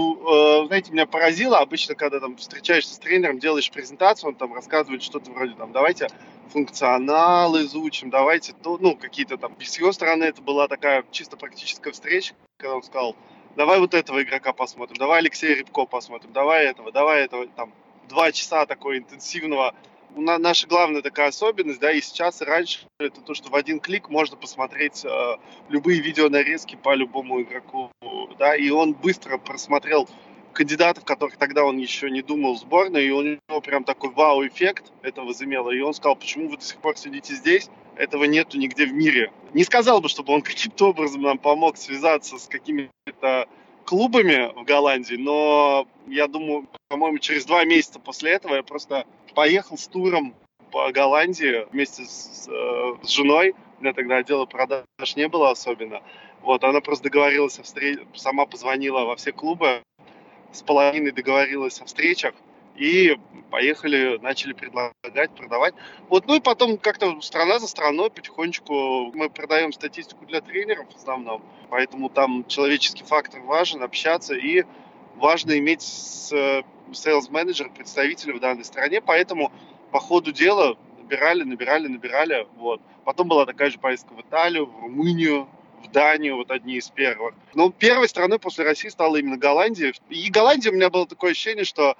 знаете, меня поразило, обычно, когда там встречаешься с тренером, делаешь презентацию, он там рассказывает что-то вроде там, давайте функционал изучим, давайте, ну, какие-то там. С его стороны это была такая чисто практическая встреча, когда он сказал, давай вот этого игрока посмотрим, давай Алексея Рябко посмотрим, давай этого, давай этого, там, два часа такой интенсивного. Наша главная такая особенность, да, и сейчас, и раньше, это то, что в один клик можно посмотреть э, любые видеонарезки по любому игроку, да, и он быстро просмотрел кандидатов, которых тогда он еще не думал в сборной, и у него прям такой вау-эффект это возымело. И он сказал, почему вы до сих пор сидите здесь? Этого нету нигде в мире. Не сказал бы, чтобы он каким-то образом нам помог связаться с какими-то клубами в Голландии, но я думаю, по-моему, через два месяца после этого я просто поехал с туром по Голландии вместе с, э, с женой. У меня тогда отдела продаж не было особенно. Вот, она просто договорилась о встрече, сама позвонила во все клубы, с половиной договорилась о встречах, и поехали, начали предлагать, продавать. Вот, ну и потом как-то страна за страной потихонечку мы продаем статистику для тренеров в основном, поэтому там человеческий фактор важен, общаться, и важно иметь сейлс-менеджер, представителя в данной стране, поэтому по ходу дела набирали, набирали, набирали, вот. Потом была такая же поездка в Италию, в Румынию, в Данию, вот одни из первых. Но первой страной после России стала именно Голландия. И Голландия у меня было такое ощущение, что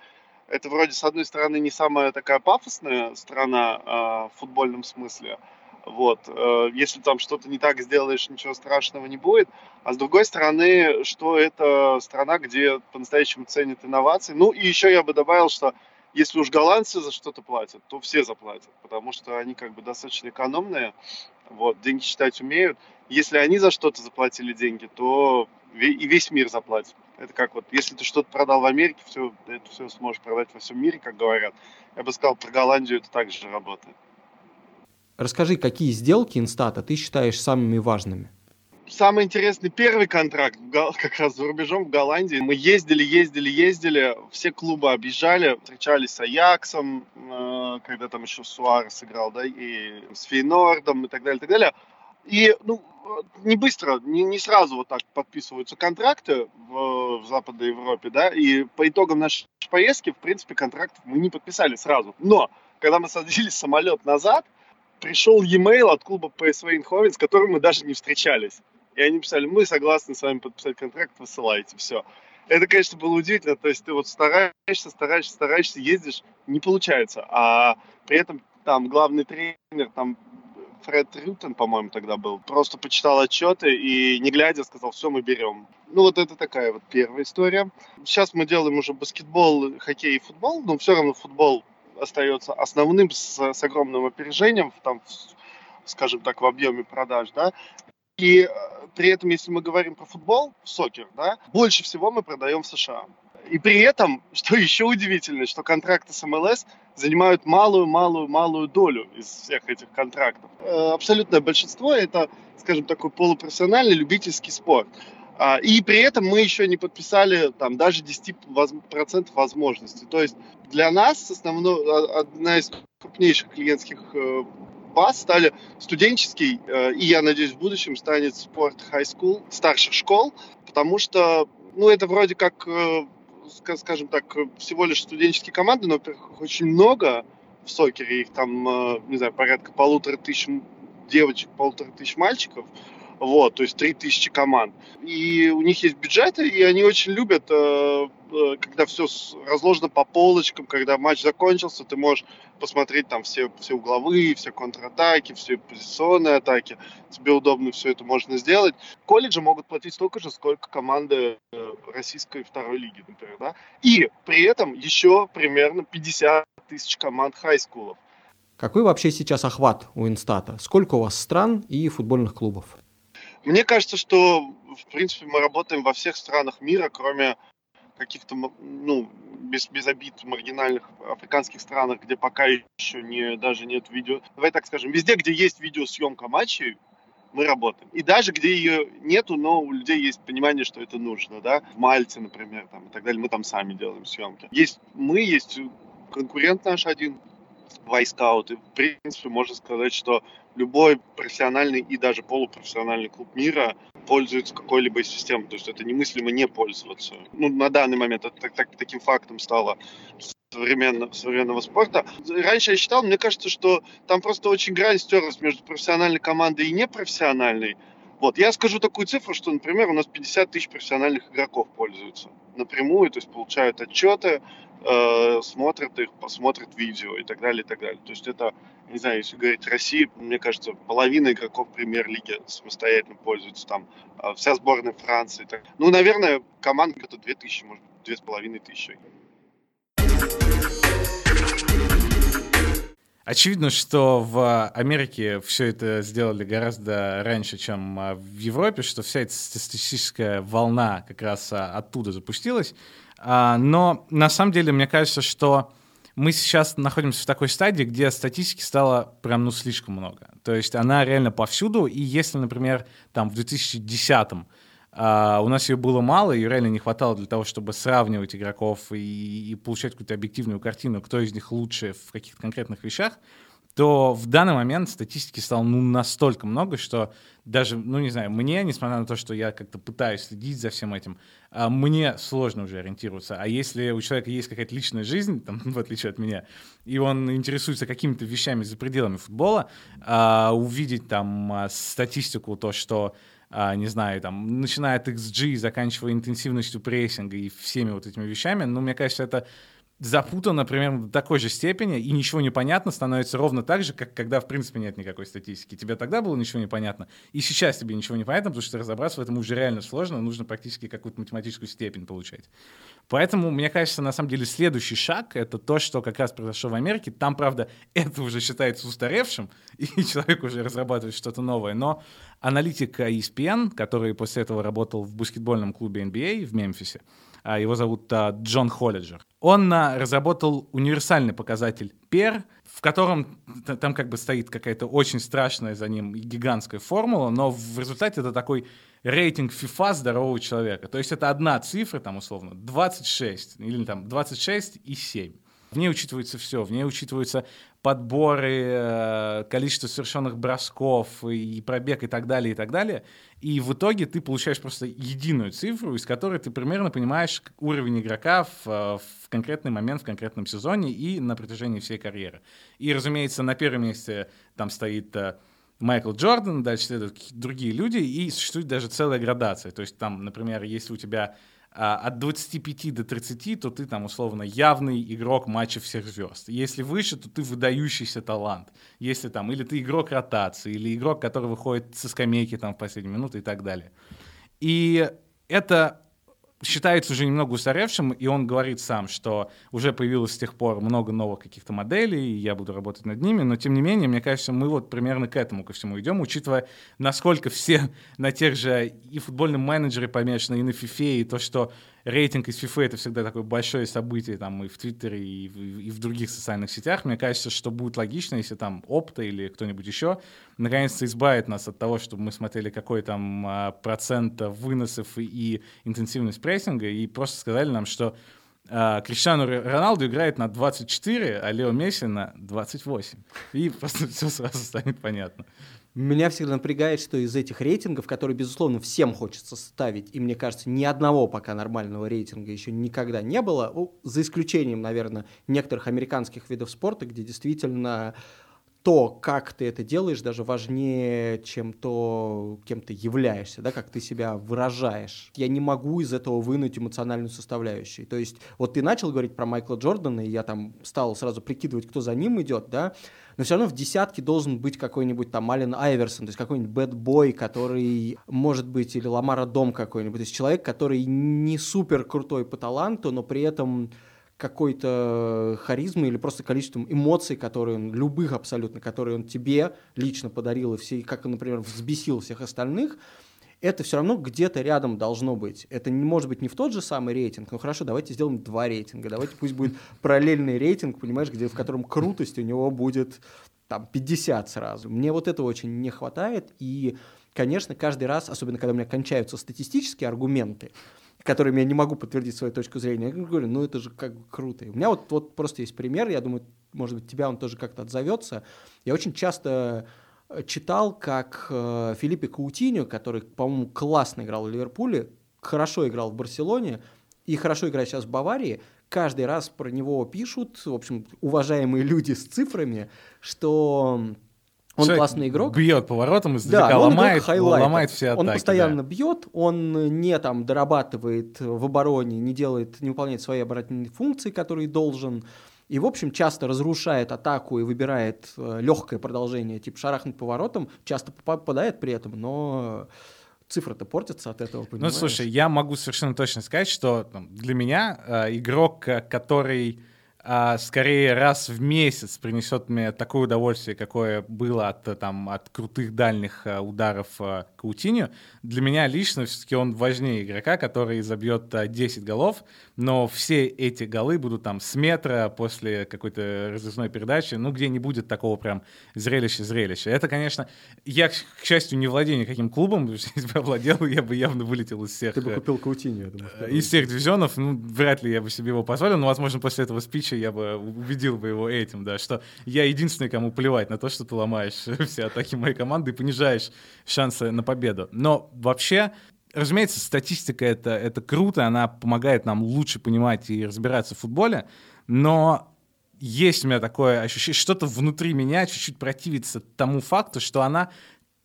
это вроде, с одной стороны, не самая такая пафосная страна э, в футбольном смысле. Вот. Э, если там что-то не так сделаешь, ничего страшного не будет. А с другой стороны, что это страна, где по-настоящему ценят инновации. Ну и еще я бы добавил, что если уж голландцы за что-то платят, то все заплатят, потому что они как бы достаточно экономные, вот, деньги считать умеют. Если они за что-то заплатили деньги, то и весь мир заплатит. Это как вот, если ты что-то продал в Америке, все, это все сможешь продать во всем мире, как говорят. Я бы сказал, про Голландию это также работает. Расскажи, какие сделки Инстата ты считаешь самыми важными? самый интересный первый контракт как раз за рубежом в Голландии. Мы ездили, ездили, ездили, все клубы объезжали, встречались с Аяксом, э, когда там еще Суарес играл, да, и с Фейнордом и так далее, и так далее. И, ну, не быстро, не, не сразу вот так подписываются контракты в, в Западной Европе, да, и по итогам нашей поездки, в принципе, контрактов мы не подписали сразу. Но, когда мы садились в самолет назад, пришел e-mail от клуба PSV Eindhoven, с которым мы даже не встречались. И они писали, мы согласны с вами подписать контракт, высылайте, все. Это, конечно, было удивительно, то есть ты вот стараешься, стараешься, стараешься, ездишь, не получается. А при этом там главный тренер, там Фред Рютен, по-моему, тогда был, просто почитал отчеты и, не глядя, сказал, все, мы берем. Ну, вот это такая вот первая история. Сейчас мы делаем уже баскетбол, хоккей и футбол, но все равно футбол остается основным с, с огромным опережением, там, скажем так, в объеме продаж, да. И э, при этом, если мы говорим про футбол, сокер, да, больше всего мы продаем в США. И при этом, что еще удивительно, что контракты с МЛС занимают малую-малую-малую долю из всех этих контрактов. Э, абсолютное большинство это, скажем, такой полупрофессиональный любительский спорт. А, и при этом мы еще не подписали там даже 10% возможностей. То есть для нас основной, а, одна из крупнейших клиентских э, баз стали студенческий, э, и я надеюсь в будущем станет спорт high school, старших школ, потому что ну, это вроде как, э, скажем так, всего лишь студенческие команды, но их очень много в сокере, их там, не знаю, порядка полутора тысяч девочек, полутора тысяч мальчиков. Вот, то есть 3000 команд. И у них есть бюджеты, и они очень любят, э, э, когда все разложено по полочкам, когда матч закончился, ты можешь посмотреть там все, все угловые, все контратаки, все позиционные атаки. Тебе удобно все это можно сделать. Колледжи могут платить столько же, сколько команды э, российской второй лиги, например. Да? И при этом еще примерно 50 тысяч команд хайскулов. Какой вообще сейчас охват у Инстата? Сколько у вас стран и футбольных клубов? Мне кажется, что, в принципе, мы работаем во всех странах мира, кроме каких-то, ну, без, без обид маргинальных африканских странах, где пока еще не, даже нет видео. Давай так скажем, везде, где есть видеосъемка матчей, мы работаем. И даже где ее нету, но у людей есть понимание, что это нужно, да. В Мальте, например, там, и так далее, мы там сами делаем съемки. Есть мы, есть конкурент наш один, Вайскаут. И, в принципе, можно сказать, что любой профессиональный и даже полупрофессиональный клуб мира пользуется какой-либо из систем. То есть это немыслимо не пользоваться. Ну, на данный момент это так, так, таким фактом стало современного, современного спорта. Раньше я считал, мне кажется, что там просто очень грань стерлась между профессиональной командой и непрофессиональной. Вот, я скажу такую цифру, что, например, у нас 50 тысяч профессиональных игроков пользуются напрямую, то есть получают отчеты, э, смотрят их, посмотрят видео и так далее, и так далее. То есть это, не знаю, если говорить России, мне кажется, половина игроков премьер-лиги самостоятельно пользуются там, э, вся сборная Франции. Так. Ну, наверное, команда где-то 2000, может быть, 2500. Очевидно, что в Америке все это сделали гораздо раньше, чем а, в Европе, что вся эта статистическая волна как раз а, оттуда запустилась. А, но на самом деле мне кажется, что мы сейчас находимся в такой стадии, где статистики стало прям ну слишком много. То есть она реально повсюду, и если, например, там в 2010 Uh, у нас ее было мало, ее реально не хватало для того, чтобы сравнивать игроков и, и получать какую-то объективную картину, кто из них лучше в каких-то конкретных вещах, то в данный момент статистики стало ну, настолько много, что даже, ну не знаю, мне, несмотря на то, что я как-то пытаюсь следить за всем этим, uh, мне сложно уже ориентироваться. А если у человека есть какая-то личная жизнь, там, в отличие от меня, и он интересуется какими-то вещами за пределами футбола, uh, увидеть там статистику, то, что а, не знаю, там, начиная от XG, заканчивая интенсивностью прессинга и всеми вот этими вещами, ну, мне кажется, это запутано примерно до такой же степени, и ничего не понятно становится ровно так же, как когда, в принципе, нет никакой статистики. Тебе тогда было ничего не понятно, и сейчас тебе ничего не понятно, потому что разобраться в этом уже реально сложно, нужно практически какую-то математическую степень получать. Поэтому, мне кажется, на самом деле следующий шаг — это то, что как раз произошло в Америке. Там, правда, это уже считается устаревшим, и человек уже разрабатывает что-то новое, но аналитик ESPN, который после этого работал в баскетбольном клубе NBA в Мемфисе, его зовут Джон Холлиджер, он разработал универсальный показатель PER в котором там как бы стоит какая-то очень страшная за ним гигантская формула, но в результате это такой рейтинг FIFA здорового человека. То есть это одна цифра, там условно, 26 или там 26 и 7. В ней учитывается все, в ней учитываются подборы, э, количество совершенных бросков и пробег и так далее, и так далее. И в итоге ты получаешь просто единую цифру, из которой ты примерно понимаешь уровень игрока в, э, в конкретный момент, в конкретном сезоне и на протяжении всей карьеры. И, разумеется, на первом месте там стоит э, Майкл Джордан, дальше следуют другие люди, и существует даже целая градация. То есть там, например, если у тебя от 25 до 30, то ты там условно явный игрок матча всех звезд. Если выше, то ты выдающийся талант. Если там, или ты игрок ротации, или игрок, который выходит со скамейки там в последнюю минуту и так далее. И это считается уже немного устаревшим, и он говорит сам, что уже появилось с тех пор много новых каких-то моделей, и я буду работать над ними, но тем не менее, мне кажется, мы вот примерно к этому ко всему идем, учитывая, насколько все на тех же и футбольном менеджере помешаны, и на FIFA, и то, что рейтинг из FIFA это всегда такое большое событие там и в Твиттере, и в, и в других социальных сетях. Мне кажется, что будет логично, если там Опта или кто-нибудь еще наконец-то избавит нас от того, чтобы мы смотрели, какой там а, процент выносов и, и интенсивность прессинга, и просто сказали нам, что а, Криштиану Роналду играет на 24, а Лео Месси на 28. И просто все сразу станет понятно. Меня всегда напрягает, что из этих рейтингов, которые, безусловно, всем хочется ставить, и мне кажется, ни одного пока нормального рейтинга еще никогда не было, за исключением, наверное, некоторых американских видов спорта, где действительно то, как ты это делаешь, даже важнее, чем то, кем ты являешься, да, как ты себя выражаешь. Я не могу из этого вынуть эмоциональную составляющую. То есть вот ты начал говорить про Майкла Джордана, и я там стал сразу прикидывать, кто за ним идет, да, но все равно в десятке должен быть какой-нибудь там Ален Айверсон, то есть какой-нибудь бэтбой, который может быть, или Ламара Дом какой-нибудь, то есть человек, который не супер крутой по таланту, но при этом какой-то харизмы или просто количеством эмоций, которые он, любых абсолютно, которые он тебе лично подарил, и все, как он, например, взбесил всех остальных, это все равно где-то рядом должно быть. Это не может быть не в тот же самый рейтинг, но хорошо, давайте сделаем два рейтинга, давайте пусть будет параллельный рейтинг, понимаешь, где, в котором крутость у него будет там 50 сразу. Мне вот этого очень не хватает, и, конечно, каждый раз, особенно когда у меня кончаются статистические аргументы, которыми я не могу подтвердить свою точку зрения. Я говорю, ну это же как бы круто. И у меня вот, вот просто есть пример, я думаю, может быть, тебя он тоже как-то отзовется. Я очень часто читал, как э, Филиппе Каутиньо, который, по-моему, классно играл в Ливерпуле, хорошо играл в Барселоне и хорошо играет сейчас в Баварии, каждый раз про него пишут, в общем, уважаемые люди с цифрами, что он Человек классный игрок. Бьет поворотом издалека, да, ломает, ломает все атаки. Он постоянно да. бьет, он не там дорабатывает в обороне, не делает, не выполняет свои оборонительные функции, которые должен. И, в общем, часто разрушает атаку и выбирает э, легкое продолжение, типа шарахнуть поворотом, часто попадает при этом, но цифры-то портятся от этого, ну, понимаешь? Ну, слушай, я могу совершенно точно сказать, что там, для меня э, игрок, э, который а скорее раз в месяц принесет мне такое удовольствие, какое было от, там, от крутых дальних а, ударов а, Каутиньо. Для меня лично все-таки он важнее игрока, который забьет а, 10 голов, но все эти голы будут там с метра после какой-то разрезной передачи, ну, где не будет такого прям зрелища-зрелища. Это, конечно, я, к счастью, не владею никаким клубом, если бы я владел, я бы явно вылетел из всех... Ты бы э, купил Каутиньо, я думаю. Из всех дивизионов, ну, вряд ли я бы себе его позволил, но, возможно, после этого спича я бы убедил бы его этим, да, что я единственный, кому плевать на то, что ты ломаешь все атаки моей команды и понижаешь шансы на победу. Но вообще, разумеется, статистика это, это круто, она помогает нам лучше понимать и разбираться в футболе, но есть у меня такое ощущение, что-то внутри меня чуть-чуть противится тому факту, что она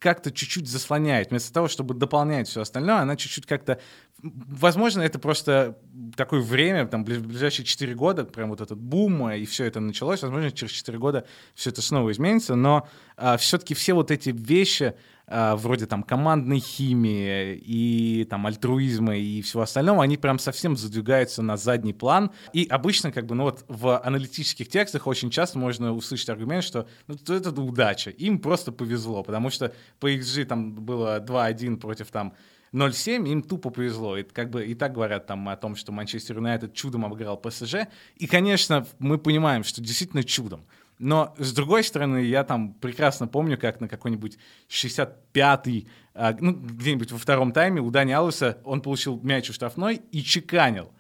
как-то чуть-чуть заслоняет. Вместо того, чтобы дополнять все остальное, она чуть-чуть как-то... Возможно, это просто такое время, там, ближайшие 4 года, прям вот этот бум, и все это началось. Возможно, через 4 года все это снова изменится, но а, все-таки все вот эти вещи, а, вроде там командной химии и там альтруизма и всего остального, они прям совсем задвигаются на задний план. И обычно как бы, ну вот в аналитических текстах очень часто можно услышать аргумент, что ну, это удача, им просто повезло, потому что по XG там было 2-1 против там 0-7, им тупо повезло. И как бы и так говорят там о том, что Манчестер Юнайтед чудом обыграл ПСЖ. И, конечно, мы понимаем, что действительно чудом. Но, с другой стороны, я там прекрасно помню, как на какой-нибудь 65-й, а, ну, где-нибудь во втором тайме у Дани Алуса он получил мяч у штрафной и чеканил.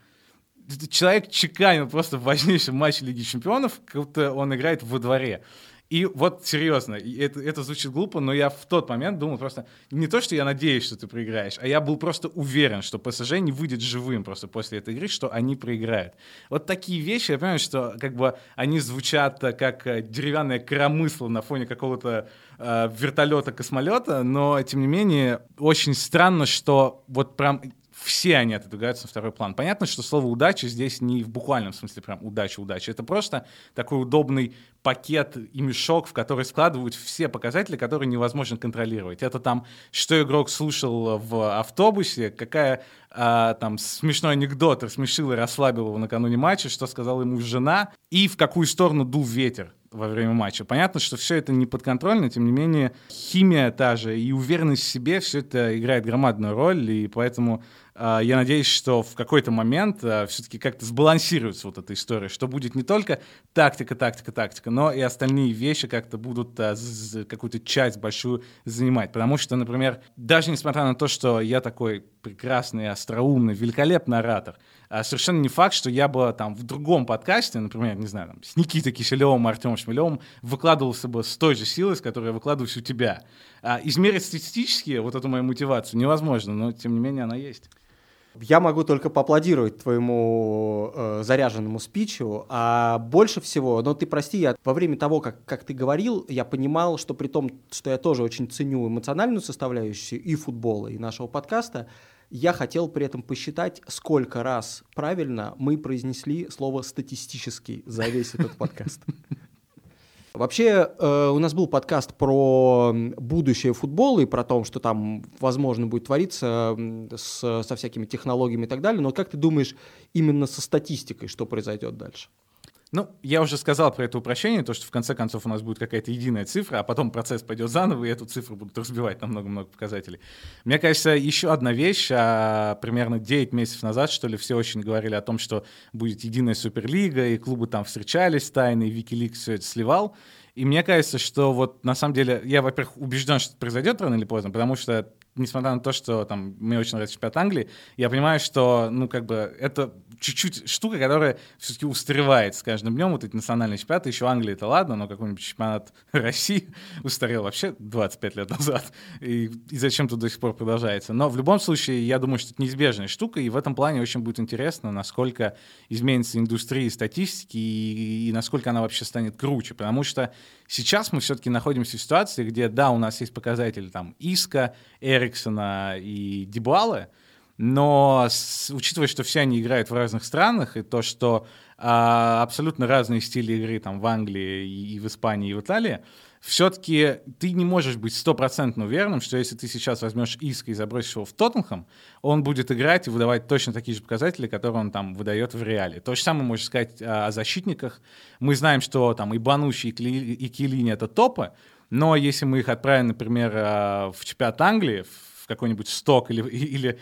Человек чеканил просто в важнейшем матче Лиги Чемпионов, как будто он играет во дворе. И вот серьезно, это, это звучит глупо, но я в тот момент думал просто, не то, что я надеюсь, что ты проиграешь, а я был просто уверен, что ПСЖ не выйдет живым просто после этой игры, что они проиграют. Вот такие вещи, я понимаю, что как бы они звучат э, как э, деревянное коромысло на фоне какого-то э, вертолета-космолета, но тем не менее очень странно, что вот прям все они отодвигаются на второй план. Понятно, что слово «удача» здесь не в буквальном смысле прям «удача, удача». Это просто такой удобный пакет и мешок, в который складывают все показатели, которые невозможно контролировать. Это там, что игрок слушал в автобусе, какая а, там смешной анекдот рассмешил и расслабил его накануне матча, что сказала ему жена, и в какую сторону дул ветер во время матча. Понятно, что все это не подконтрольно, тем не менее химия та же и уверенность в себе, все это играет громадную роль, и поэтому я надеюсь, что в какой-то момент а, все-таки как-то сбалансируется вот эта история, что будет не только тактика, тактика, тактика, но и остальные вещи как-то будут а, какую-то часть большую занимать. Потому что, например, даже несмотря на то, что я такой прекрасный, остроумный, великолепный оратор, совершенно не факт, что я бы там в другом подкасте, например, не знаю, там, с Никитой Киселевым, Артемом Шмелевым выкладывался бы с той же силой, с которой я выкладываюсь у тебя. Измерить статистически вот эту мою мотивацию невозможно, но тем не менее она есть. Я могу только поаплодировать твоему э, заряженному спичу, а больше всего, ну ты прости, я во время того, как, как ты говорил, я понимал, что при том, что я тоже очень ценю эмоциональную составляющую и футбола, и нашего подкаста, я хотел при этом посчитать, сколько раз правильно мы произнесли слово «статистический» за весь этот подкаст. Вообще, э, у нас был подкаст про будущее футбола и про то, что там, возможно, будет твориться с, со всякими технологиями и так далее. Но как ты думаешь, именно со статистикой, что произойдет дальше? Ну, я уже сказал про это упрощение, то, что в конце концов у нас будет какая-то единая цифра, а потом процесс пойдет заново, и эту цифру будут разбивать на много-много показателей. Мне кажется, еще одна вещь, а, примерно 9 месяцев назад, что ли, все очень говорили о том, что будет единая суперлига, и клубы там встречались тайно, и Викиликс все это сливал. И мне кажется, что вот на самом деле, я, во-первых, убежден, что это произойдет рано или поздно, потому что несмотря на то, что там мне очень нравится чемпионат Англии, я понимаю, что, ну, как бы, это чуть-чуть штука, которая все-таки устаревает с каждым днем. Вот эти национальные чемпионаты, еще Англия это ладно, но какой-нибудь чемпионат России устарел вообще 25 лет назад. И, и зачем тут до сих пор продолжается. Но в любом случае, я думаю, что это неизбежная штука, и в этом плане очень будет интересно, насколько изменится индустрия статистики и, и насколько она вообще станет круче. Потому что сейчас мы все-таки находимся в ситуации, где, да, у нас есть показатели там Иска, Эриксона и Дебуала, но с, учитывая, что все они играют в разных странах, и то, что а, абсолютно разные стили игры там в Англии и, и в Испании, и в Италии, все-таки ты не можешь быть стопроцентно уверенным, что если ты сейчас возьмешь Иска и забросишь его в Тоттенхэм, он будет играть и выдавать точно такие же показатели, которые он там выдает в реале. То же самое можешь сказать о, о защитниках. Мы знаем, что там и Банучи, и, Кли, и Килини — это топы, но если мы их отправим, например, а, в чемпионат Англии, в какой-нибудь сток или, или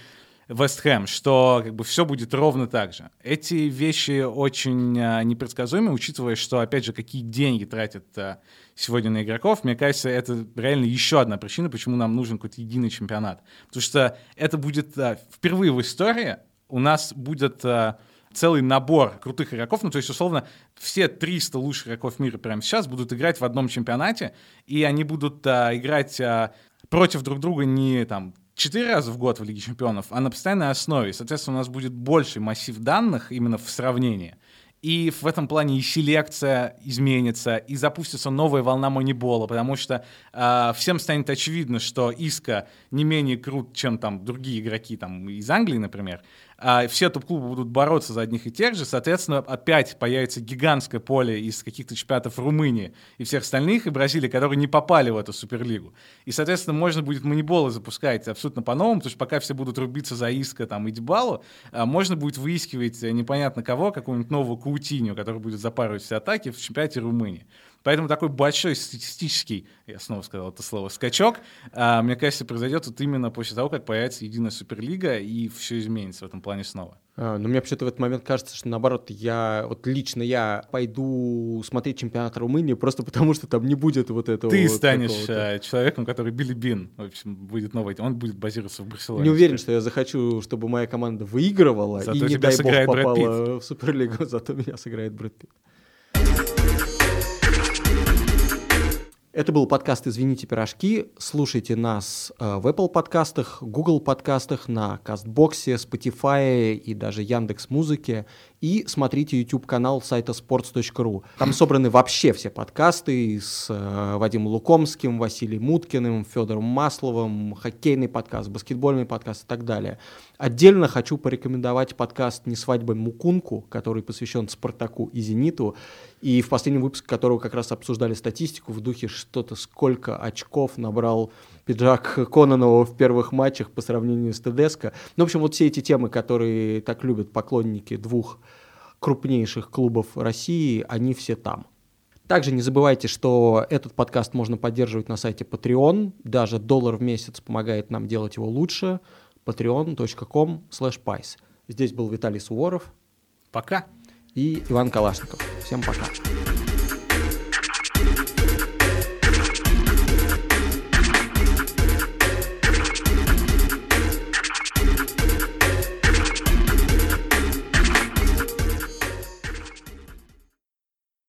Вест Хэм, что как бы все будет ровно так же. Эти вещи очень а, непредсказуемы, учитывая, что, опять же, какие деньги тратят а, сегодня на игроков. Мне кажется, это реально еще одна причина, почему нам нужен какой-то единый чемпионат. Потому что это будет впервые в истории у нас будет а, целый набор крутых игроков, ну то есть условно все 300 лучших игроков мира прямо сейчас будут играть в одном чемпионате, и они будут а, играть а, против друг друга не там четыре раза в год в Лиге Чемпионов, а на постоянной основе. Соответственно, у нас будет больше массив данных именно в сравнении. И в этом плане и селекция изменится, и запустится новая волна манибола, потому что э, всем станет очевидно, что Иска не менее крут, чем там другие игроки там, из Англии, например а все топ-клубы будут бороться за одних и тех же, соответственно, опять появится гигантское поле из каких-то чемпионатов Румынии и всех остальных, и Бразилии, которые не попали в эту Суперлигу. И, соответственно, можно будет маниболы запускать абсолютно по-новому, потому что пока все будут рубиться за Иска там, и Дебалу, а можно будет выискивать непонятно кого, какую-нибудь новую Каутиню, который будет запарывать все атаки в чемпионате Румынии. Поэтому такой большой статистический, я снова сказал это слово, скачок, мне кажется, произойдет вот именно после того, как появится единая Суперлига, и все изменится в этом плане снова. А, Но мне вообще-то в этот момент кажется, что наоборот, я вот лично я пойду смотреть чемпионат Румынии просто потому, что там не будет вот этого. Ты вот станешь какого-то. э, человеком, который Билли Бин, в общем, будет новый. Он будет базироваться в Барселоне. Не уверен, что я захочу, чтобы моя команда выигрывала Зато и, не дай бог, попала в Суперлигу, зато меня сыграет Брэд Питт. Это был подкаст «Извините, пирожки». Слушайте нас э, в Apple подкастах, Google подкастах, на Кастбоксе, Spotify и даже Яндекс Музыке. И смотрите YouTube-канал сайта sports.ru. Там собраны вообще все подкасты с э, Вадимом Лукомским, Василием Муткиным, Федором Масловым, хоккейный подкаст, баскетбольный подкаст и так далее. Отдельно хочу порекомендовать подкаст «Не свадьба Мукунку», который посвящен Спартаку и Зениту, и в последнем выпуске которого как раз обсуждали статистику в духе что-то, сколько очков набрал пиджак Кононова в первых матчах по сравнению с ТДСК. Ну, в общем, вот все эти темы, которые так любят поклонники двух крупнейших клубов России, они все там. Также не забывайте, что этот подкаст можно поддерживать на сайте Patreon. Даже доллар в месяц помогает нам делать его лучше. patreon.com pice. Здесь был Виталий Суворов Пока. и Иван Калашников. Всем пока.